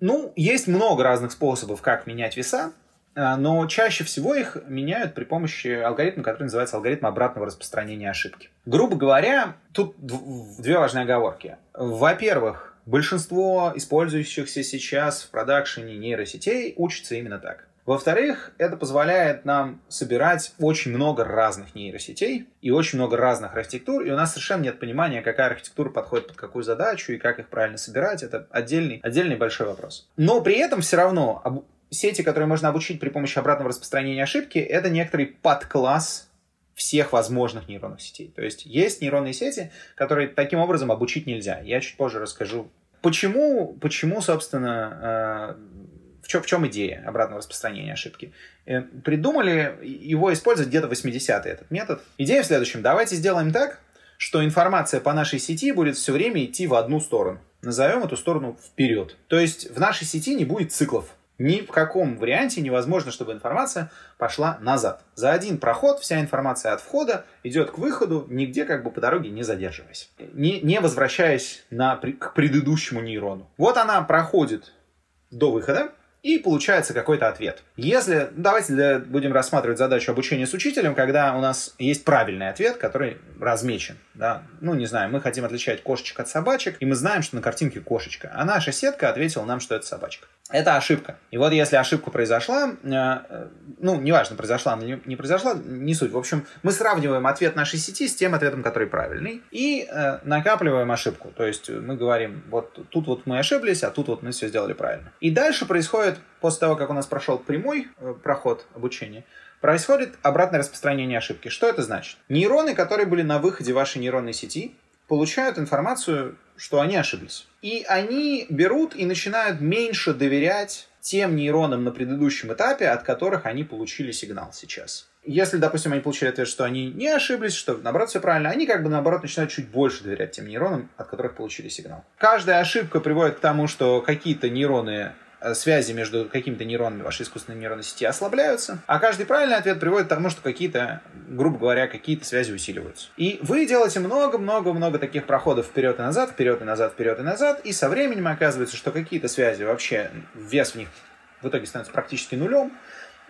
Ну, есть много разных способов, как менять веса. А, но чаще всего их меняют при помощи алгоритма, который называется алгоритм обратного распространения ошибки. Грубо говоря, тут две важные оговорки. Во-первых, большинство использующихся сейчас в продакшене нейросетей учатся именно так. Во-вторых, это позволяет нам собирать очень много разных нейросетей и очень много разных архитектур, и у нас совершенно нет понимания, какая архитектура подходит под какую задачу и как их правильно собирать. Это отдельный, отдельный большой вопрос. Но при этом все равно сети, которые можно обучить при помощи обратного распространения ошибки, это некоторый подкласс всех возможных нейронных сетей. То есть есть нейронные сети, которые таким образом обучить нельзя. Я чуть позже расскажу. Почему, почему собственно, э, в, чем, в идея обратного распространения ошибки? Э, придумали его использовать где-то в 80-е, этот метод. Идея в следующем. Давайте сделаем так, что информация по нашей сети будет все время идти в одну сторону. Назовем эту сторону вперед. То есть в нашей сети не будет циклов. Ни в каком варианте невозможно, чтобы информация пошла назад. За один проход вся информация от входа идет к выходу, нигде как бы по дороге не задерживаясь. Не, не возвращаясь на, к предыдущему нейрону. Вот она проходит до выхода, и получается какой-то ответ. Если, давайте для, будем рассматривать задачу обучения с учителем, когда у нас есть правильный ответ, который размечен. Да? Ну, не знаю, мы хотим отличать кошечек от собачек, и мы знаем, что на картинке кошечка, а наша сетка ответила нам, что это собачка. Это ошибка. И вот если ошибка произошла, э, э, ну, неважно, произошла она или не произошла, не суть. В общем, мы сравниваем ответ нашей сети с тем ответом, который правильный, и э, накапливаем ошибку. То есть мы говорим, вот тут вот мы ошиблись, а тут вот мы все сделали правильно. И дальше происходит, после того, как у нас прошел прямой проход обучения, происходит обратное распространение ошибки. Что это значит? Нейроны, которые были на выходе вашей нейронной сети, получают информацию, что они ошиблись. И они берут и начинают меньше доверять тем нейронам на предыдущем этапе, от которых они получили сигнал сейчас. Если, допустим, они получили ответ, что они не ошиблись, что наоборот все правильно, они как бы наоборот начинают чуть больше доверять тем нейронам, от которых получили сигнал. Каждая ошибка приводит к тому, что какие-то нейроны связи между какими-то нейронами вашей искусственной нейронной сети ослабляются, а каждый правильный ответ приводит к тому, что какие-то, грубо говоря, какие-то связи усиливаются. И вы делаете много-много-много таких проходов вперед и назад, вперед и назад, вперед и назад, и со временем оказывается, что какие-то связи вообще, вес в них в итоге становится практически нулем,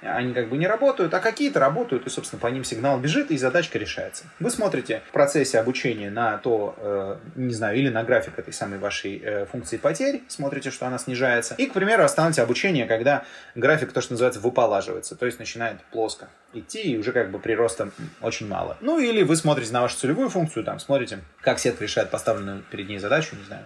они как бы не работают, а какие-то работают, и, собственно, по ним сигнал бежит, и задачка решается. Вы смотрите в процессе обучения на то, э, не знаю, или на график этой самой вашей э, функции потерь, смотрите, что она снижается, и, к примеру, остановите обучение, когда график, то, что называется, выполаживается, то есть начинает плоско идти, и уже как бы прироста очень мало. Ну, или вы смотрите на вашу целевую функцию, там, смотрите, как сетка решает поставленную перед ней задачу, не знаю,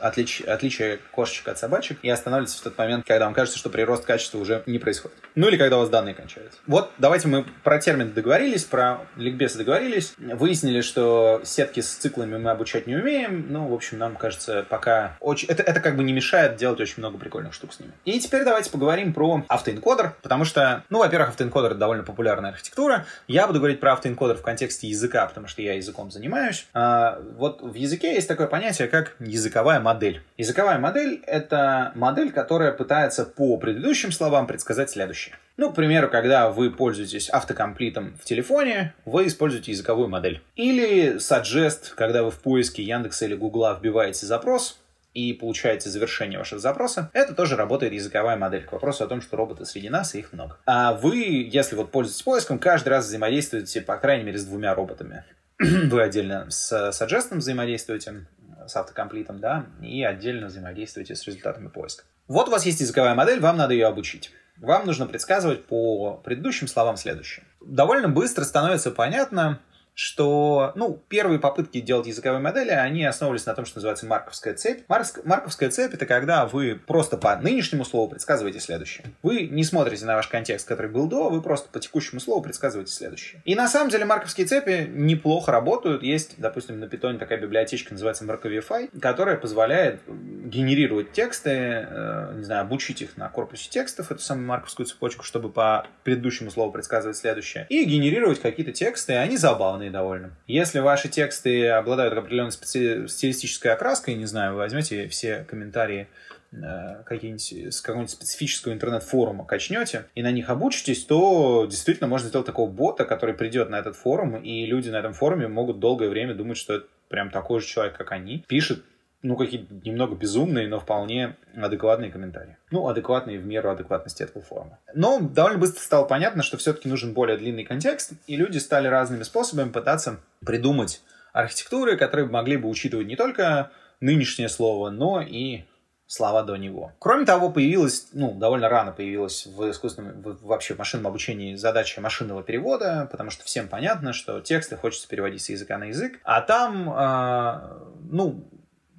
отлич, отличие кошечек от собачек и останавливаетесь в тот момент, когда вам кажется, что прирост качества уже не происходит. Ну или когда у вас данные кончаются. Вот давайте мы про термин договорились, про ликбез договорились, выяснили, что сетки с циклами мы обучать не умеем. Ну, в общем, нам кажется, пока очень... Это, это как бы не мешает делать очень много прикольных штук с ними. И теперь давайте поговорим про автоэнкодер, потому что, ну, во-первых, автоэнкодер это довольно популярная архитектура. Я буду говорить про автоэнкодер в контексте языка, потому что я языком занимаюсь. А, вот в языке есть такое понятие, как языковая модель. Языковая модель — это модель, которая пытается по предыдущим словам предсказать следующее. Ну, к примеру, когда вы пользуетесь автокомплитом в телефоне, вы используете языковую модель. Или suggest, когда вы в поиске Яндекса или Гугла вбиваете запрос, и получаете завершение вашего запроса, это тоже работает языковая модель. К вопросу о том, что роботы среди нас, и их много. А вы, если вот пользуетесь поиском, каждый раз взаимодействуете, по крайней мере, с двумя роботами. вы отдельно с Suggest взаимодействуете, с автокомплитом, да, и отдельно взаимодействуете с результатами поиска. Вот у вас есть языковая модель, вам надо ее обучить. Вам нужно предсказывать по предыдущим словам следующее. Довольно быстро становится понятно, что, ну, первые попытки делать языковые модели, они основывались на том, что называется марковская цепь. Марк, марковская цепь — это когда вы просто по нынешнему слову предсказываете следующее. Вы не смотрите на ваш контекст, который был до, вы просто по текущему слову предсказываете следующее. И на самом деле марковские цепи неплохо работают. Есть, допустим, на питоне такая библиотечка, называется Markovify, которая позволяет генерировать тексты, э, не знаю, обучить их на корпусе текстов, эту самую марковскую цепочку, чтобы по предыдущему слову предсказывать следующее, и генерировать какие-то тексты, они забавные забавные довольно. Если ваши тексты обладают определенной специ... стилистической окраской, не знаю, вы возьмете все комментарии э, какие-нибудь с какого-нибудь специфического интернет-форума качнете и на них обучитесь, то действительно можно сделать такого бота, который придет на этот форум, и люди на этом форуме могут долгое время думать, что это прям такой же человек, как они, пишет ну, какие-то немного безумные, но вполне адекватные комментарии. Ну, адекватные в меру адекватности этого форума. Но довольно быстро стало понятно, что все-таки нужен более длинный контекст, и люди стали разными способами пытаться придумать архитектуры, которые могли бы учитывать не только нынешнее слово, но и слова до него. Кроме того, появилась, ну, довольно рано появилась в искусственном, в, вообще в машинном обучении задача машинного перевода, потому что всем понятно, что тексты хочется переводить с языка на язык, а там, э, ну,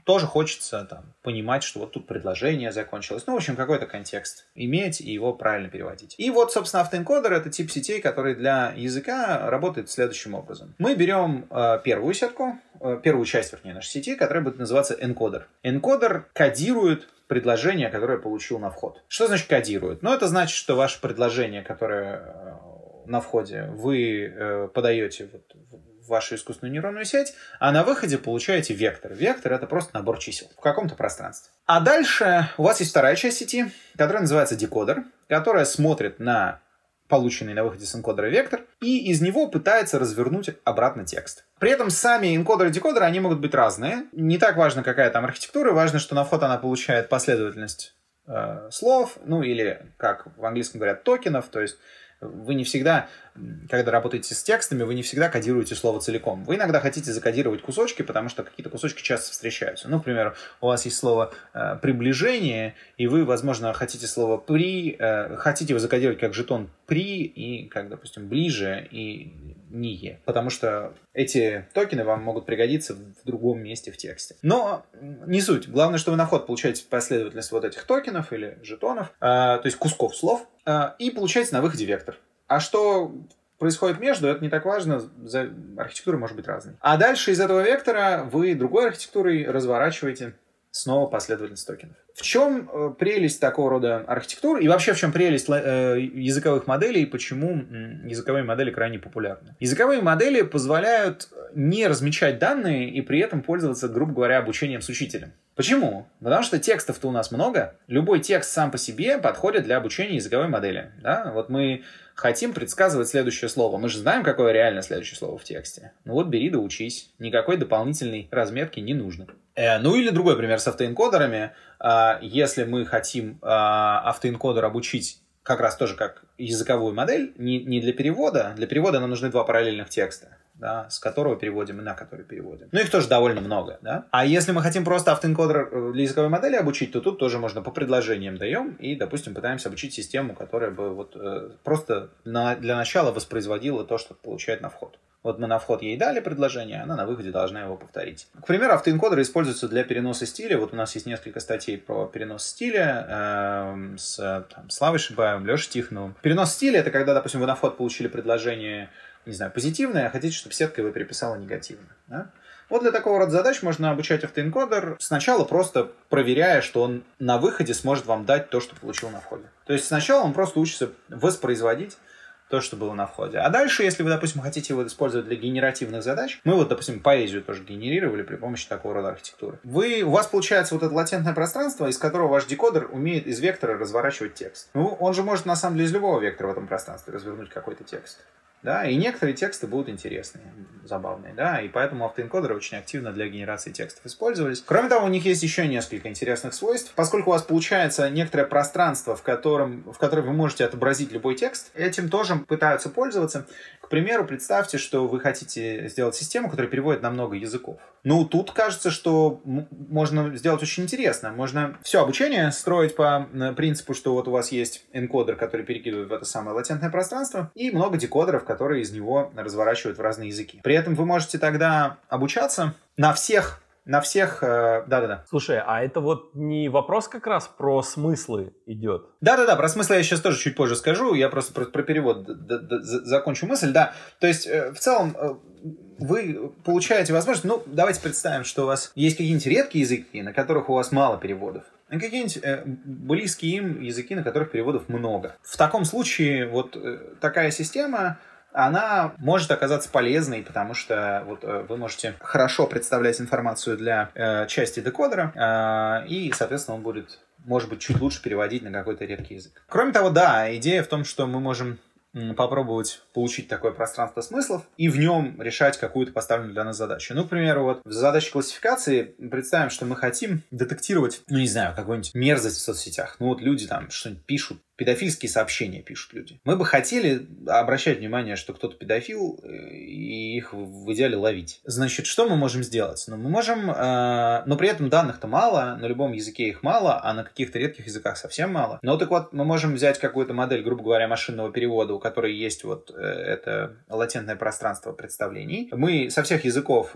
тоже хочется там, понимать, что вот тут предложение закончилось. Ну, в общем, какой-то контекст иметь и его правильно переводить. И вот, собственно, автоэнкодер — это тип сетей, который для языка работает следующим образом. Мы берем э, первую сетку, э, первую часть, вернее, нашей сети, которая будет называться энкодер. Энкодер кодирует предложение, которое получил на вход. Что значит кодирует? Ну, это значит, что ваше предложение, которое э, на входе вы э, подаете вот вашу искусственную нейронную сеть, а на выходе получаете вектор. Вектор — это просто набор чисел в каком-то пространстве. А дальше у вас есть вторая часть сети, которая называется декодер, которая смотрит на полученный на выходе с энкодера вектор, и из него пытается развернуть обратно текст. При этом сами энкодеры и декодеры, они могут быть разные. Не так важно, какая там архитектура, важно, что на вход она получает последовательность э, слов, ну или, как в английском говорят, токенов, то есть вы не всегда, когда работаете с текстами, вы не всегда кодируете слово целиком. Вы иногда хотите закодировать кусочки, потому что какие-то кусочки часто встречаются. Ну, например, у вас есть слово э, приближение, и вы, возможно, хотите слово при, э, хотите его закодировать как жетон при и как, допустим, ближе и НИЕ, потому что эти токены вам могут пригодиться в другом месте в тексте. Но не суть. Главное, что вы на вход получаете последовательность вот этих токенов или жетонов, э, то есть кусков слов, и получаете на выходе вектор. А что происходит между, это не так важно, архитектура может быть разной. А дальше из этого вектора вы другой архитектурой разворачиваете снова последовательность токенов. В чем э, прелесть такого рода архитектуры и вообще в чем прелесть э, языковых моделей и почему языковые модели крайне популярны? Языковые модели позволяют не размечать данные и при этом пользоваться, грубо говоря, обучением с учителем. Почему? Потому что текстов-то у нас много. Любой текст сам по себе подходит для обучения языковой модели. Да? Вот мы хотим предсказывать следующее слово. Мы же знаем, какое реально следующее слово в тексте. Ну вот бери да учись. Никакой дополнительной разметки не нужно. Э, ну или другой пример с автоэнкодерами. Э, если мы хотим э, автоэнкодер обучить как раз тоже как языковую модель, не, не для перевода. Для перевода нам нужны два параллельных текста да, с которого переводим и на который переводим. Ну, их тоже довольно много, да. А если мы хотим просто автоэнкодер э, языковой модели обучить, то тут тоже можно по предложениям даем и, допустим, пытаемся обучить систему, которая бы вот э, просто на, для начала воспроизводила то, что получает на вход. Вот мы на вход ей дали предложение, она на выходе должна его повторить. К примеру, автоэнкодеры используются для переноса стиля. Вот у нас есть несколько статей про перенос стиля э, с там, Славой Шибаевым, Лешей Тихоновым. Перенос стиля — это когда, допустим, вы на вход получили предложение не знаю, позитивное, а хотите, чтобы сетка его переписала негативно. Да? Вот для такого рода задач можно обучать автоэнкодер сначала просто проверяя, что он на выходе сможет вам дать то, что получил на входе. То есть сначала он просто учится воспроизводить то, что было на входе. А дальше, если вы, допустим, хотите его использовать для генеративных задач, мы вот, допустим, поэзию тоже генерировали при помощи такого рода архитектуры. Вы, у вас получается вот это латентное пространство, из которого ваш декодер умеет из вектора разворачивать текст. Ну, он же может, на самом деле, из любого вектора в этом пространстве развернуть какой-то текст. Да, и некоторые тексты будут интересные, забавные, да, и поэтому автоэнкодеры очень активно для генерации текстов использовались. Кроме того, у них есть еще несколько интересных свойств. Поскольку у вас получается некоторое пространство, в котором, в котором вы можете отобразить любой текст, этим тоже пытаются пользоваться. К примеру, представьте, что вы хотите сделать систему, которая переводит на много языков. Ну, тут кажется, что можно сделать очень интересно. Можно все обучение строить по принципу, что вот у вас есть энкодер, который перекидывает в это самое латентное пространство, и много декодеров, которые из него разворачивают в разные языки. При этом вы можете тогда обучаться на всех на всех, э, да-да-да. Слушай, а это вот не вопрос как раз про смыслы идет? Да-да-да, про смыслы я сейчас тоже чуть позже скажу, я просто про, про перевод закончу мысль, да. То есть, э, в целом, э, вы получаете возможность, ну, давайте представим, что у вас есть какие-нибудь редкие языки, на которых у вас мало переводов. И какие-нибудь э, близкие им языки, на которых переводов много. В таком случае вот э, такая система она может оказаться полезной, потому что вот э, вы можете хорошо представлять информацию для э, части декодера, э, и, соответственно, он будет, может быть, чуть лучше переводить на какой-то редкий язык. Кроме того, да, идея в том, что мы можем попробовать получить такое пространство смыслов и в нем решать какую-то поставленную для нас задачу. Ну, к примеру, вот в задаче классификации представим, что мы хотим детектировать, ну, не знаю, какую-нибудь мерзость в соцсетях. Ну, вот люди там что-нибудь пишут педофильские сообщения пишут люди. Мы бы хотели обращать внимание, что кто-то педофил, э, и их в идеале ловить. Значит, что мы можем сделать? Ну, мы можем, э, но при этом данных-то мало, на любом языке их мало, а на каких-то редких языках совсем мало. Но так вот, мы можем взять какую-то модель, грубо говоря, машинного перевода, у которой есть вот э, это латентное пространство представлений. Мы со всех языков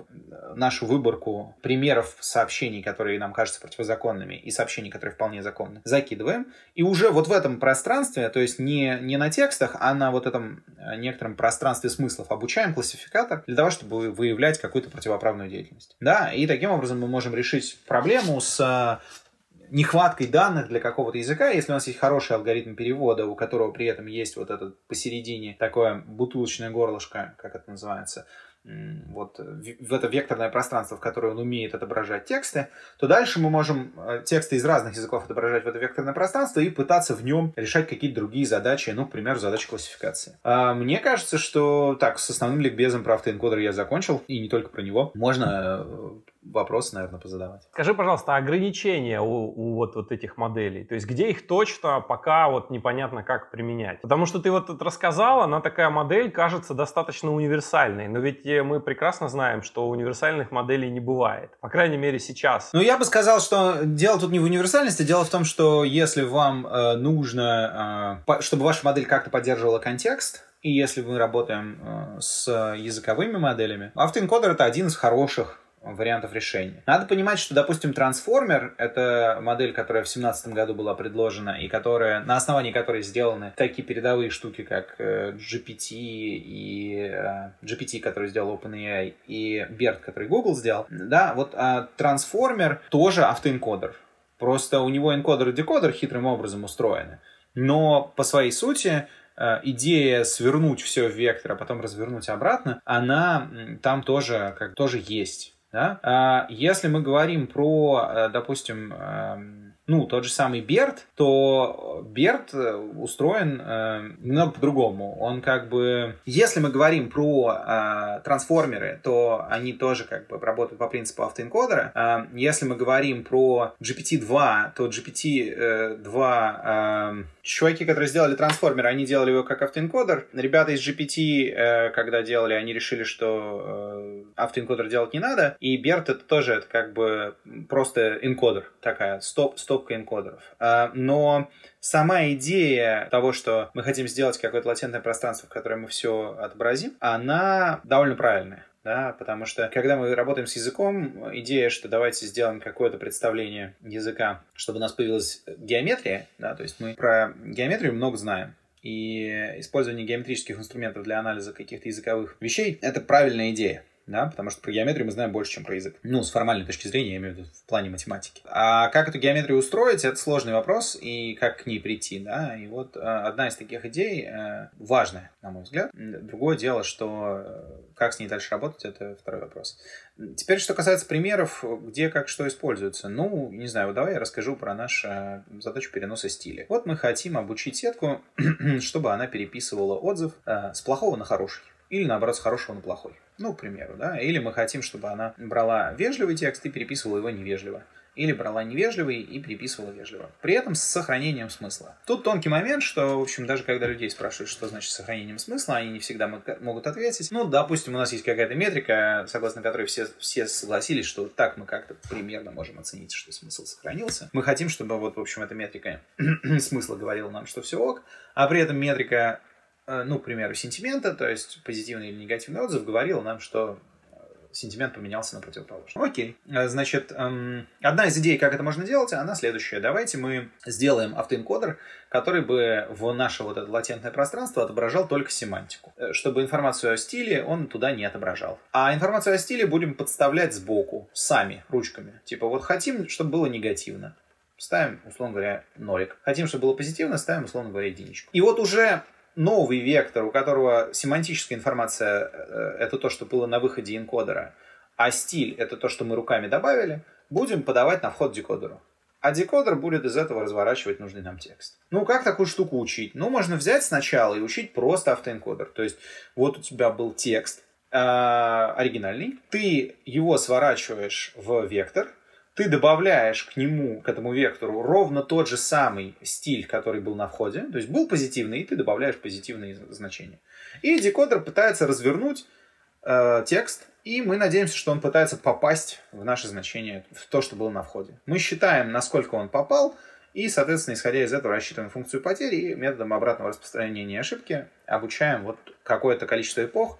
нашу выборку примеров сообщений, которые нам кажутся противозаконными, и сообщений, которые вполне законны, закидываем. И уже вот в этом пространстве пространстве, то есть не, не на текстах, а на вот этом э, некотором пространстве смыслов обучаем классификатор для того, чтобы выявлять какую-то противоправную деятельность. Да, и таким образом мы можем решить проблему с э, нехваткой данных для какого-то языка, если у нас есть хороший алгоритм перевода, у которого при этом есть вот этот посередине такое бутылочное горлышко, как это называется, вот в это векторное пространство, в которое он умеет отображать тексты, то дальше мы можем э, тексты из разных языков отображать в это векторное пространство и пытаться в нем решать какие-то другие задачи, ну, к примеру, задачи классификации. А мне кажется, что так, с основным ликбезом про автоэнкодер я закончил, и не только про него. Можно э, вопросы, наверное, позадавать. Скажи, пожалуйста, ограничения у, у вот, вот этих моделей? То есть где их точно пока вот непонятно как применять? Потому что ты вот тут рассказал, она такая модель кажется достаточно универсальной, но ведь э, мы прекрасно знаем, что универсальных моделей не бывает. По крайней мере сейчас. Ну, я бы сказал, что дело тут не в универсальности, дело в том, что если вам э, нужно, э, чтобы ваша модель как-то поддерживала контекст, и если мы работаем э, с языковыми моделями, автоэнкодер это один из хороших вариантов решения. Надо понимать, что, допустим, трансформер — это модель, которая в 2017 году была предложена, и которая, на основании которой сделаны такие передовые штуки, как э, GPT и э, GPT, который сделал OpenAI, и BERT, который Google сделал. Да, вот а тоже автоэнкодер. Просто у него энкодер и декодер хитрым образом устроены. Но по своей сути Э, идея свернуть все в вектор, а потом развернуть обратно, она там тоже, как, тоже есть. Да? А если мы говорим про, э, допустим, эм, ну, тот же самый Берт, то Берт э, устроен э, немного по-другому. Он как бы... Если мы говорим про э, трансформеры, то они тоже как бы работают по принципу автоэнкодера. Э, если мы говорим про GPT-2, то GPT-2... Э, чуваки, которые сделали трансформер, они делали его как автоэнкодер. Ребята из GPT, э, когда делали, они решили, что э, автоэнкодер делать не надо. И Берт это тоже это как бы просто энкодер. Такая стоп, стоп стопка энкодеров. А, но сама идея того, что мы хотим сделать какое-то латентное пространство, в которое мы все отобразим, она довольно правильная. Да, потому что когда мы работаем с языком, идея, что давайте сделаем какое-то представление языка, чтобы у нас появилась геометрия, да, то есть мы про геометрию много знаем, и использование геометрических инструментов для анализа каких-то языковых вещей — это правильная идея да, потому что про геометрию мы знаем больше, чем про язык. Ну, с формальной точки зрения, я имею в виду в плане математики. А как эту геометрию устроить, это сложный вопрос, и как к ней прийти, да, и вот э, одна из таких идей э, важная, на мой взгляд. Другое дело, что э, как с ней дальше работать, это второй вопрос. Теперь, что касается примеров, где как что используется. Ну, не знаю, давай я расскажу про нашу задачу переноса стиля. Вот мы хотим обучить сетку, чтобы она переписывала отзыв с плохого на хороший. Или, наоборот, с хорошего на плохой. Ну, к примеру, да. Или мы хотим, чтобы она брала вежливый текст и переписывала его невежливо. Или брала невежливый и переписывала вежливо. При этом с сохранением смысла. Тут тонкий момент, что, в общем, даже когда людей спрашивают, что значит сохранением смысла, они не всегда могут ответить. Ну, допустим, у нас есть какая-то метрика, согласно которой все, все согласились, что так мы как-то примерно можем оценить, что смысл сохранился. Мы хотим, чтобы вот, в общем, эта метрика смысла говорила нам, что все ок, а при этом метрика ну, к примеру, сентимента, то есть позитивный или негативный отзыв, говорил нам, что э, сентимент поменялся на противоположный. Окей. Э, значит, эм, одна из идей, как это можно делать, она следующая. Давайте мы сделаем автоэнкодер, который бы в наше вот это латентное пространство отображал только семантику. Чтобы информацию о стиле он туда не отображал. А информацию о стиле будем подставлять сбоку, сами, ручками. Типа вот хотим, чтобы было негативно. Ставим, условно говоря, нолик. Хотим, чтобы было позитивно, ставим, условно говоря, единичку. И вот уже новый вектор, у которого семантическая информация э, это то, что было на выходе энкодера, а стиль это то, что мы руками добавили, будем подавать на вход декодеру. А декодер будет из этого разворачивать нужный нам текст. Ну, как такую штуку учить? Ну, можно взять сначала и учить просто автоэнкодер. То есть, вот у тебя был текст э, оригинальный, ты его сворачиваешь в вектор, ты добавляешь к нему, к этому вектору, ровно тот же самый стиль, который был на входе. То есть был позитивный, и ты добавляешь позитивные значения. И декодер пытается развернуть э, текст, и мы надеемся, что он пытается попасть в наше значение, в то, что было на входе. Мы считаем, насколько он попал, и, соответственно, исходя из этого, рассчитываем функцию потери и методом обратного распространения ошибки обучаем вот какое-то количество эпох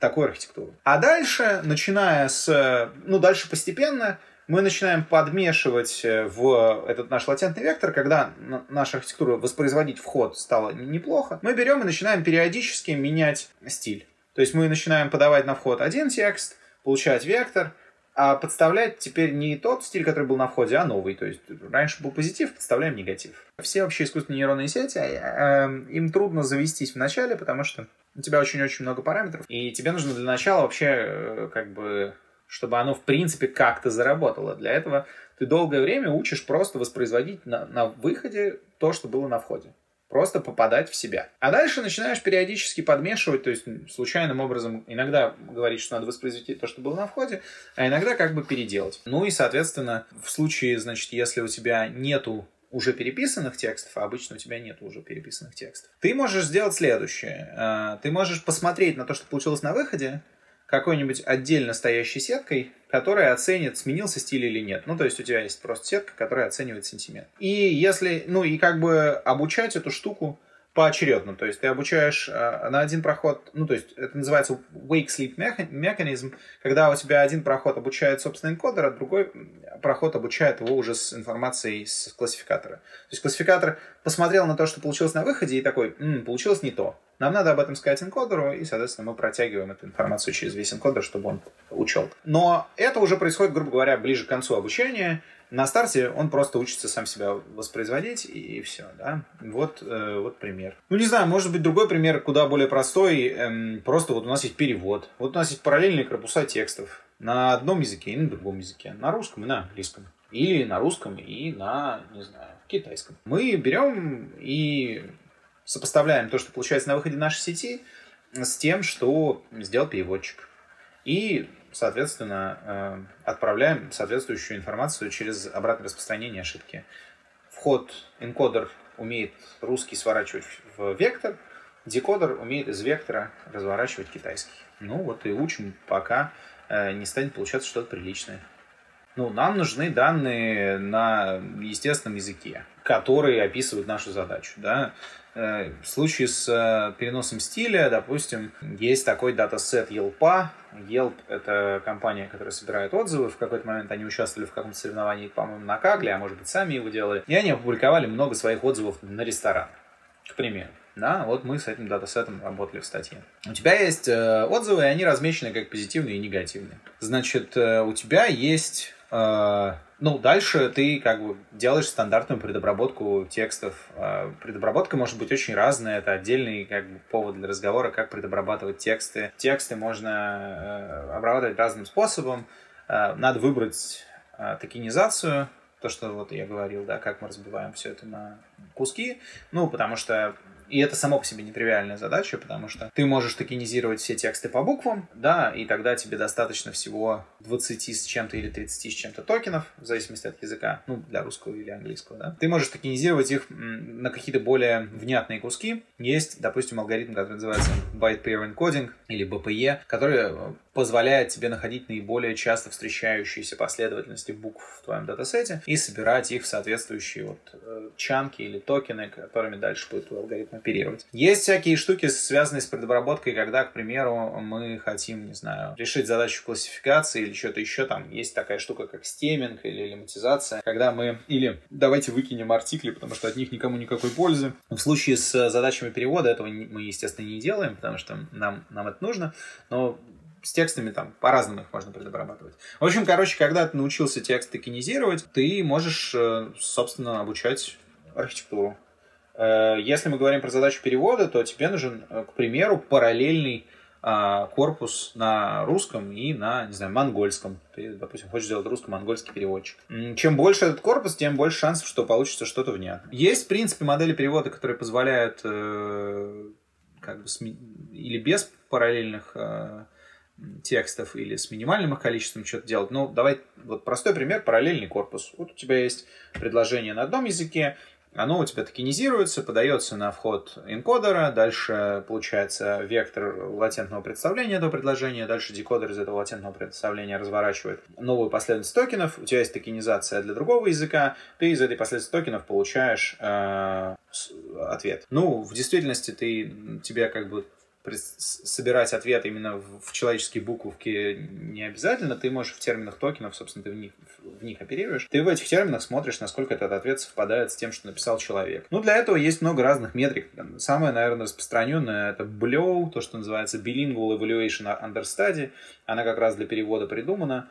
такой архитектуры. А дальше, начиная с... Ну, дальше постепенно мы начинаем подмешивать э, в этот наш латентный вектор, когда наша архитектура воспроизводить вход стало неплохо, мы берем и начинаем периодически менять стиль. То есть мы начинаем подавать на вход один текст, получать вектор, а подставлять теперь не тот стиль, который был на входе, а новый. То есть раньше был позитив, подставляем негатив. Все вообще искусственные нейронные сети, э, им трудно завестись в начале, потому что у тебя очень-очень много параметров, и тебе нужно для начала вообще э, как бы чтобы оно в принципе как-то заработало. Для этого ты долгое время учишь просто воспроизводить на, на выходе то, что было на входе. Просто попадать в себя. А дальше начинаешь периодически подмешивать, то есть случайным образом иногда говорить, что надо воспроизвести то, что было на входе, а иногда как бы переделать. Ну и, соответственно, в случае, значит, если у тебя нету уже переписанных текстов, а обычно у тебя нет уже переписанных текстов, ты можешь сделать следующее. А, ты можешь посмотреть на то, что получилось на выходе, какой-нибудь отдельно стоящей сеткой, которая оценит, сменился стиль или нет. Ну, то есть у тебя есть просто сетка, которая оценивает сентимент. И если, ну, и как бы обучать эту штуку поочередно. То есть ты обучаешь э, на один проход, ну то есть это называется wake-sleep mechanism, когда у тебя один проход обучает, собственно, энкодер, а другой проход обучает его уже с информацией с классификатора. То есть классификатор посмотрел на то, что получилось на выходе и такой, М, получилось не то. Нам надо об этом сказать энкодеру, и, соответственно, мы протягиваем эту информацию через весь энкодер, чтобы он учел. Но это уже происходит, грубо говоря, ближе к концу обучения, на старте он просто учится сам себя воспроизводить, и, и все, да. Вот, э, вот пример. Ну, не знаю, может быть, другой пример, куда более простой. Эм, просто вот у нас есть перевод. Вот у нас есть параллельные корпуса текстов на одном языке и на другом языке. На русском и на английском. Или на русском и на, не знаю, китайском. Мы берем и сопоставляем то, что получается на выходе нашей сети, с тем, что сделал переводчик. И соответственно, э, отправляем соответствующую информацию через обратное распространение ошибки. Вход энкодер умеет русский сворачивать в вектор, декодер умеет из вектора разворачивать китайский. Ну вот и учим, пока э, не станет получаться что-то приличное. Ну, нам нужны данные на естественном языке, которые описывают нашу задачу. Да? Э, в случае с э, переносом стиля, допустим, есть такой датасет Yelp. Yelp — это компания, которая собирает отзывы. В какой-то момент они участвовали в каком-то соревновании, по-моему, на Кагле, а может быть, сами его делали. И они опубликовали много своих отзывов на ресторан, к примеру. Да, вот мы с этим датасетом работали в статье. У тебя есть э, отзывы, и они размечены как позитивные и негативные. Значит, у тебя есть ну, дальше ты как бы делаешь стандартную предобработку текстов. А, предобработка может быть очень разная, это отдельный как бы, повод для разговора, как предобрабатывать тексты. Тексты можно э, обрабатывать разным способом. Э, надо выбрать токенизацию, то, что вот я говорил, да, как мы разбиваем все это на куски. Ну, потому что и это само по себе нетривиальная задача, потому что ты можешь токенизировать все тексты по буквам, да, и тогда тебе достаточно всего 20 с чем-то или 30 с чем-то токенов, в зависимости от языка, ну, для русского или английского, да. Ты можешь токенизировать их на какие-то более внятные куски. Есть, допустим, алгоритм, который называется Byte Pair Encoding или BPE, который э, позволяет тебе находить наиболее часто встречающиеся последовательности букв в твоем датасете и собирать их в соответствующие вот э, чанки или токены, которыми дальше будет твой алгоритм оперировать. Есть всякие штуки, связанные с предобработкой, когда, к примеру, мы хотим, не знаю, решить задачу классификации или что-то еще. Там есть такая штука, как стеминг или лиматизация, когда мы или давайте выкинем артикли, потому что от них никому никакой пользы. В случае с задачами перевода этого мы, естественно, не делаем, потому что нам, нам это нужно, но с текстами там по-разному их можно предобрабатывать. В общем, короче, когда ты научился текст токенизировать, ты можешь, э, собственно, обучать архитектуру. Э, если мы говорим про задачу перевода, то тебе нужен, э, к примеру, параллельный а, корпус на русском и на, не знаю, монгольском. Ты, допустим, хочешь сделать русско-монгольский переводчик. Чем больше этот корпус, тем больше шансов, что получится что-то внятное. Есть, в принципе, модели перевода, которые позволяют э, как бы сме... или без параллельных э, текстов или с минимальным их количеством что-то делать. Ну, давай, вот простой пример, параллельный корпус. Вот у тебя есть предложение на одном языке, оно у тебя токенизируется, подается на вход энкодера, дальше получается вектор латентного представления этого предложения, дальше декодер из этого латентного представления разворачивает новую последовательность токенов, у тебя есть токенизация для другого языка, ты из этой последовательности токенов получаешь э, ответ. Ну, в действительности ты, тебе как бы собирать ответ именно в человеческие буковки не обязательно. Ты можешь в терминах токенов, собственно, ты в них, в них оперируешь. Ты в этих терминах смотришь, насколько этот ответ совпадает с тем, что написал человек. Ну, для этого есть много разных метрик. Самое, наверное, распространенное это BLEO, то, что называется Bilingual Evaluation Under Study. Она как раз для перевода придумана.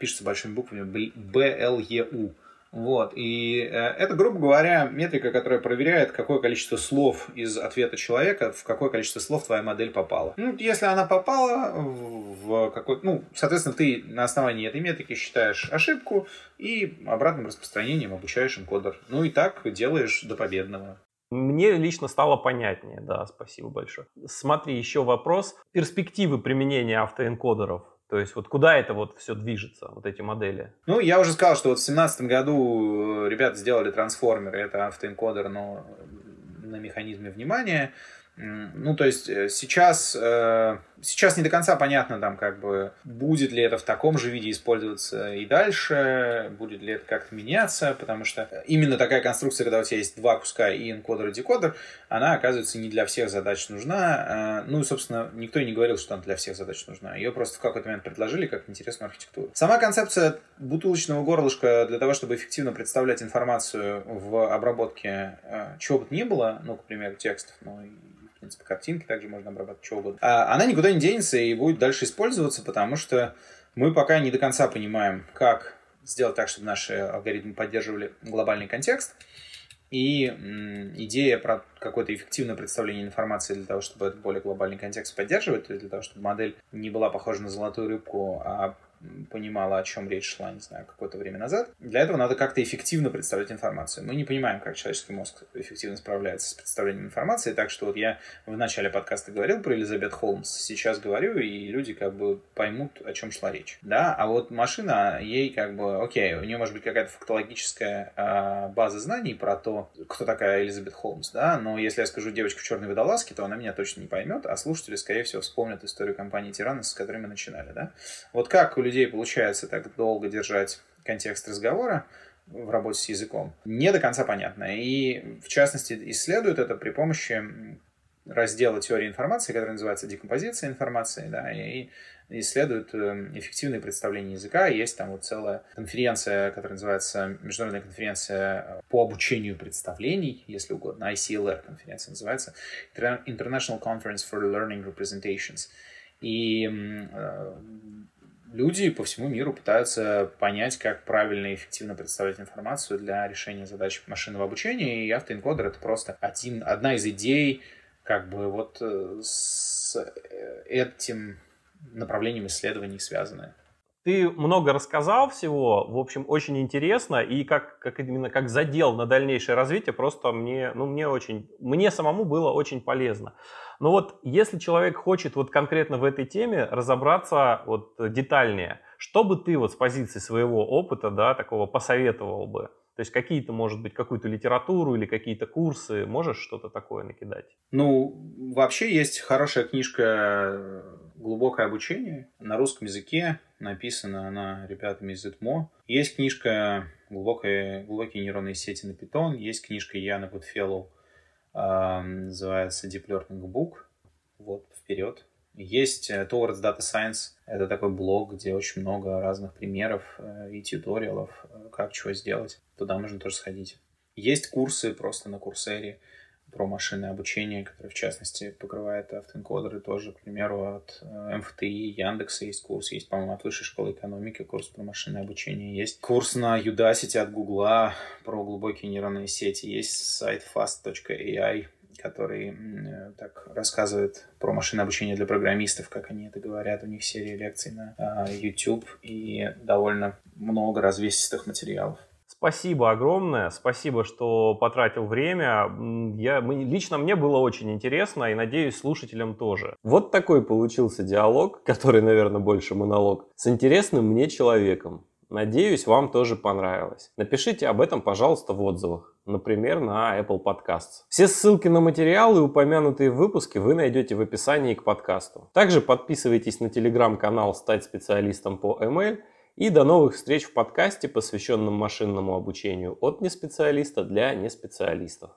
Пишется большими буквами BLEU. Вот. И э, это, грубо говоря, метрика, которая проверяет, какое количество слов из ответа человека, в какое количество слов твоя модель попала. Ну, если она попала в какой ну, соответственно, ты на основании этой метрики считаешь ошибку и обратным распространением обучаешь энкодер. Ну и так делаешь до победного. Мне лично стало понятнее, да, спасибо большое. Смотри, еще вопрос. Перспективы применения автоэнкодеров то есть вот куда это вот все движется, вот эти модели? Ну, я уже сказал, что вот в 2017 году э, ребята сделали трансформеры, это автоэнкодер, но на механизме внимания. Ну, то есть э, сейчас, э, сейчас не до конца понятно, там, как бы, будет ли это в таком же виде использоваться и дальше, будет ли это как-то меняться, потому что именно такая конструкция, когда у тебя есть два куска и энкодер, и декодер, она, оказывается, не для всех задач нужна. А, ну, и, собственно, никто и не говорил, что она для всех задач нужна. Ее просто в какой-то момент предложили как интересную архитектуру. Сама концепция бутылочного горлышка для того, чтобы эффективно представлять информацию в обработке а, чего бы то ни было, ну, к примеру, текстов, ну, принципе, картинки также можно обрабатывать, что угодно. А она никуда не денется и будет дальше использоваться, потому что мы пока не до конца понимаем, как сделать так, чтобы наши алгоритмы поддерживали глобальный контекст. И идея про какое-то эффективное представление информации для того, чтобы этот более глобальный контекст поддерживать, то есть для того, чтобы модель не была похожа на золотую рыбку, а понимала, о чем речь шла, не знаю, какое-то время назад. Для этого надо как-то эффективно представлять информацию. Мы не понимаем, как человеческий мозг эффективно справляется с представлением информации, так что вот я в начале подкаста говорил про Элизабет Холмс, сейчас говорю, и люди как бы поймут, о чем шла речь. Да, а вот машина, ей как бы, окей, у нее может быть какая-то фактологическая э, база знаний про то, кто такая Элизабет Холмс, да, но если я скажу девочка в черной водолазке, то она меня точно не поймет, а слушатели, скорее всего, вспомнят историю компании Тиранос, с которой мы начинали, да. Вот как у людей людей получается так долго держать контекст разговора в работе с языком, не до конца понятно. И, в частности, исследуют это при помощи раздела теории информации, который называется декомпозиция информации, да, и исследуют эм, эффективные представления языка. Есть там вот целая конференция, которая называется Международная конференция по обучению представлений, если угодно, ICLR конференция называется, International Conference for Learning Representations. И э, люди по всему миру пытаются понять, как правильно и эффективно представлять информацию для решения задач машинного обучения, и автоэнкодер — это просто один, одна из идей, как бы вот э, с э, этим направлением исследований связанная. Ты много рассказал всего, в общем, очень интересно, и как, как именно как задел на дальнейшее развитие, просто мне, ну, мне очень, мне самому было очень полезно. Но вот если человек хочет вот конкретно в этой теме разобраться вот детальнее, что бы ты вот с позиции своего опыта, да, такого посоветовал бы? То есть какие-то, может быть, какую-то литературу или какие-то курсы, можешь что-то такое накидать? Ну, вообще есть хорошая книжка «Глубокое обучение» на русском языке Написана она ребятами из ИТМО. Есть книжка «Глубокие, глубокие нейронные сети на Python». Есть книжка Яна Гудфеллоу, э, называется Deep Learning Book. Вот, вперед. Есть э, Towards Data Science. Это такой блог, где очень много разных примеров э, и тьюториалов, э, как чего сделать. Туда можно тоже сходить. Есть курсы просто на Курсере про машинное обучение, которое, в частности, покрывает автоэнкодеры тоже, к примеру, от э, МФТИ, Яндекса есть курс, есть, по-моему, от Высшей школы экономики курс про машинное обучение, есть курс на Udacity от Гугла про глубокие нейронные сети, есть сайт fast.ai, который э, так рассказывает про машинное обучение для программистов, как они это говорят. У них серия лекций на э, YouTube и довольно много развесистых материалов. Спасибо огромное, спасибо, что потратил время. Я, лично мне было очень интересно и надеюсь слушателям тоже. Вот такой получился диалог, который, наверное, больше монолог, с интересным мне человеком. Надеюсь, вам тоже понравилось. Напишите об этом, пожалуйста, в отзывах. Например, на Apple Podcasts. Все ссылки на материалы, упомянутые в выпуске, вы найдете в описании к подкасту. Также подписывайтесь на телеграм-канал «Стать специалистом по ML» И до новых встреч в подкасте, посвященном машинному обучению от неспециалиста для неспециалистов.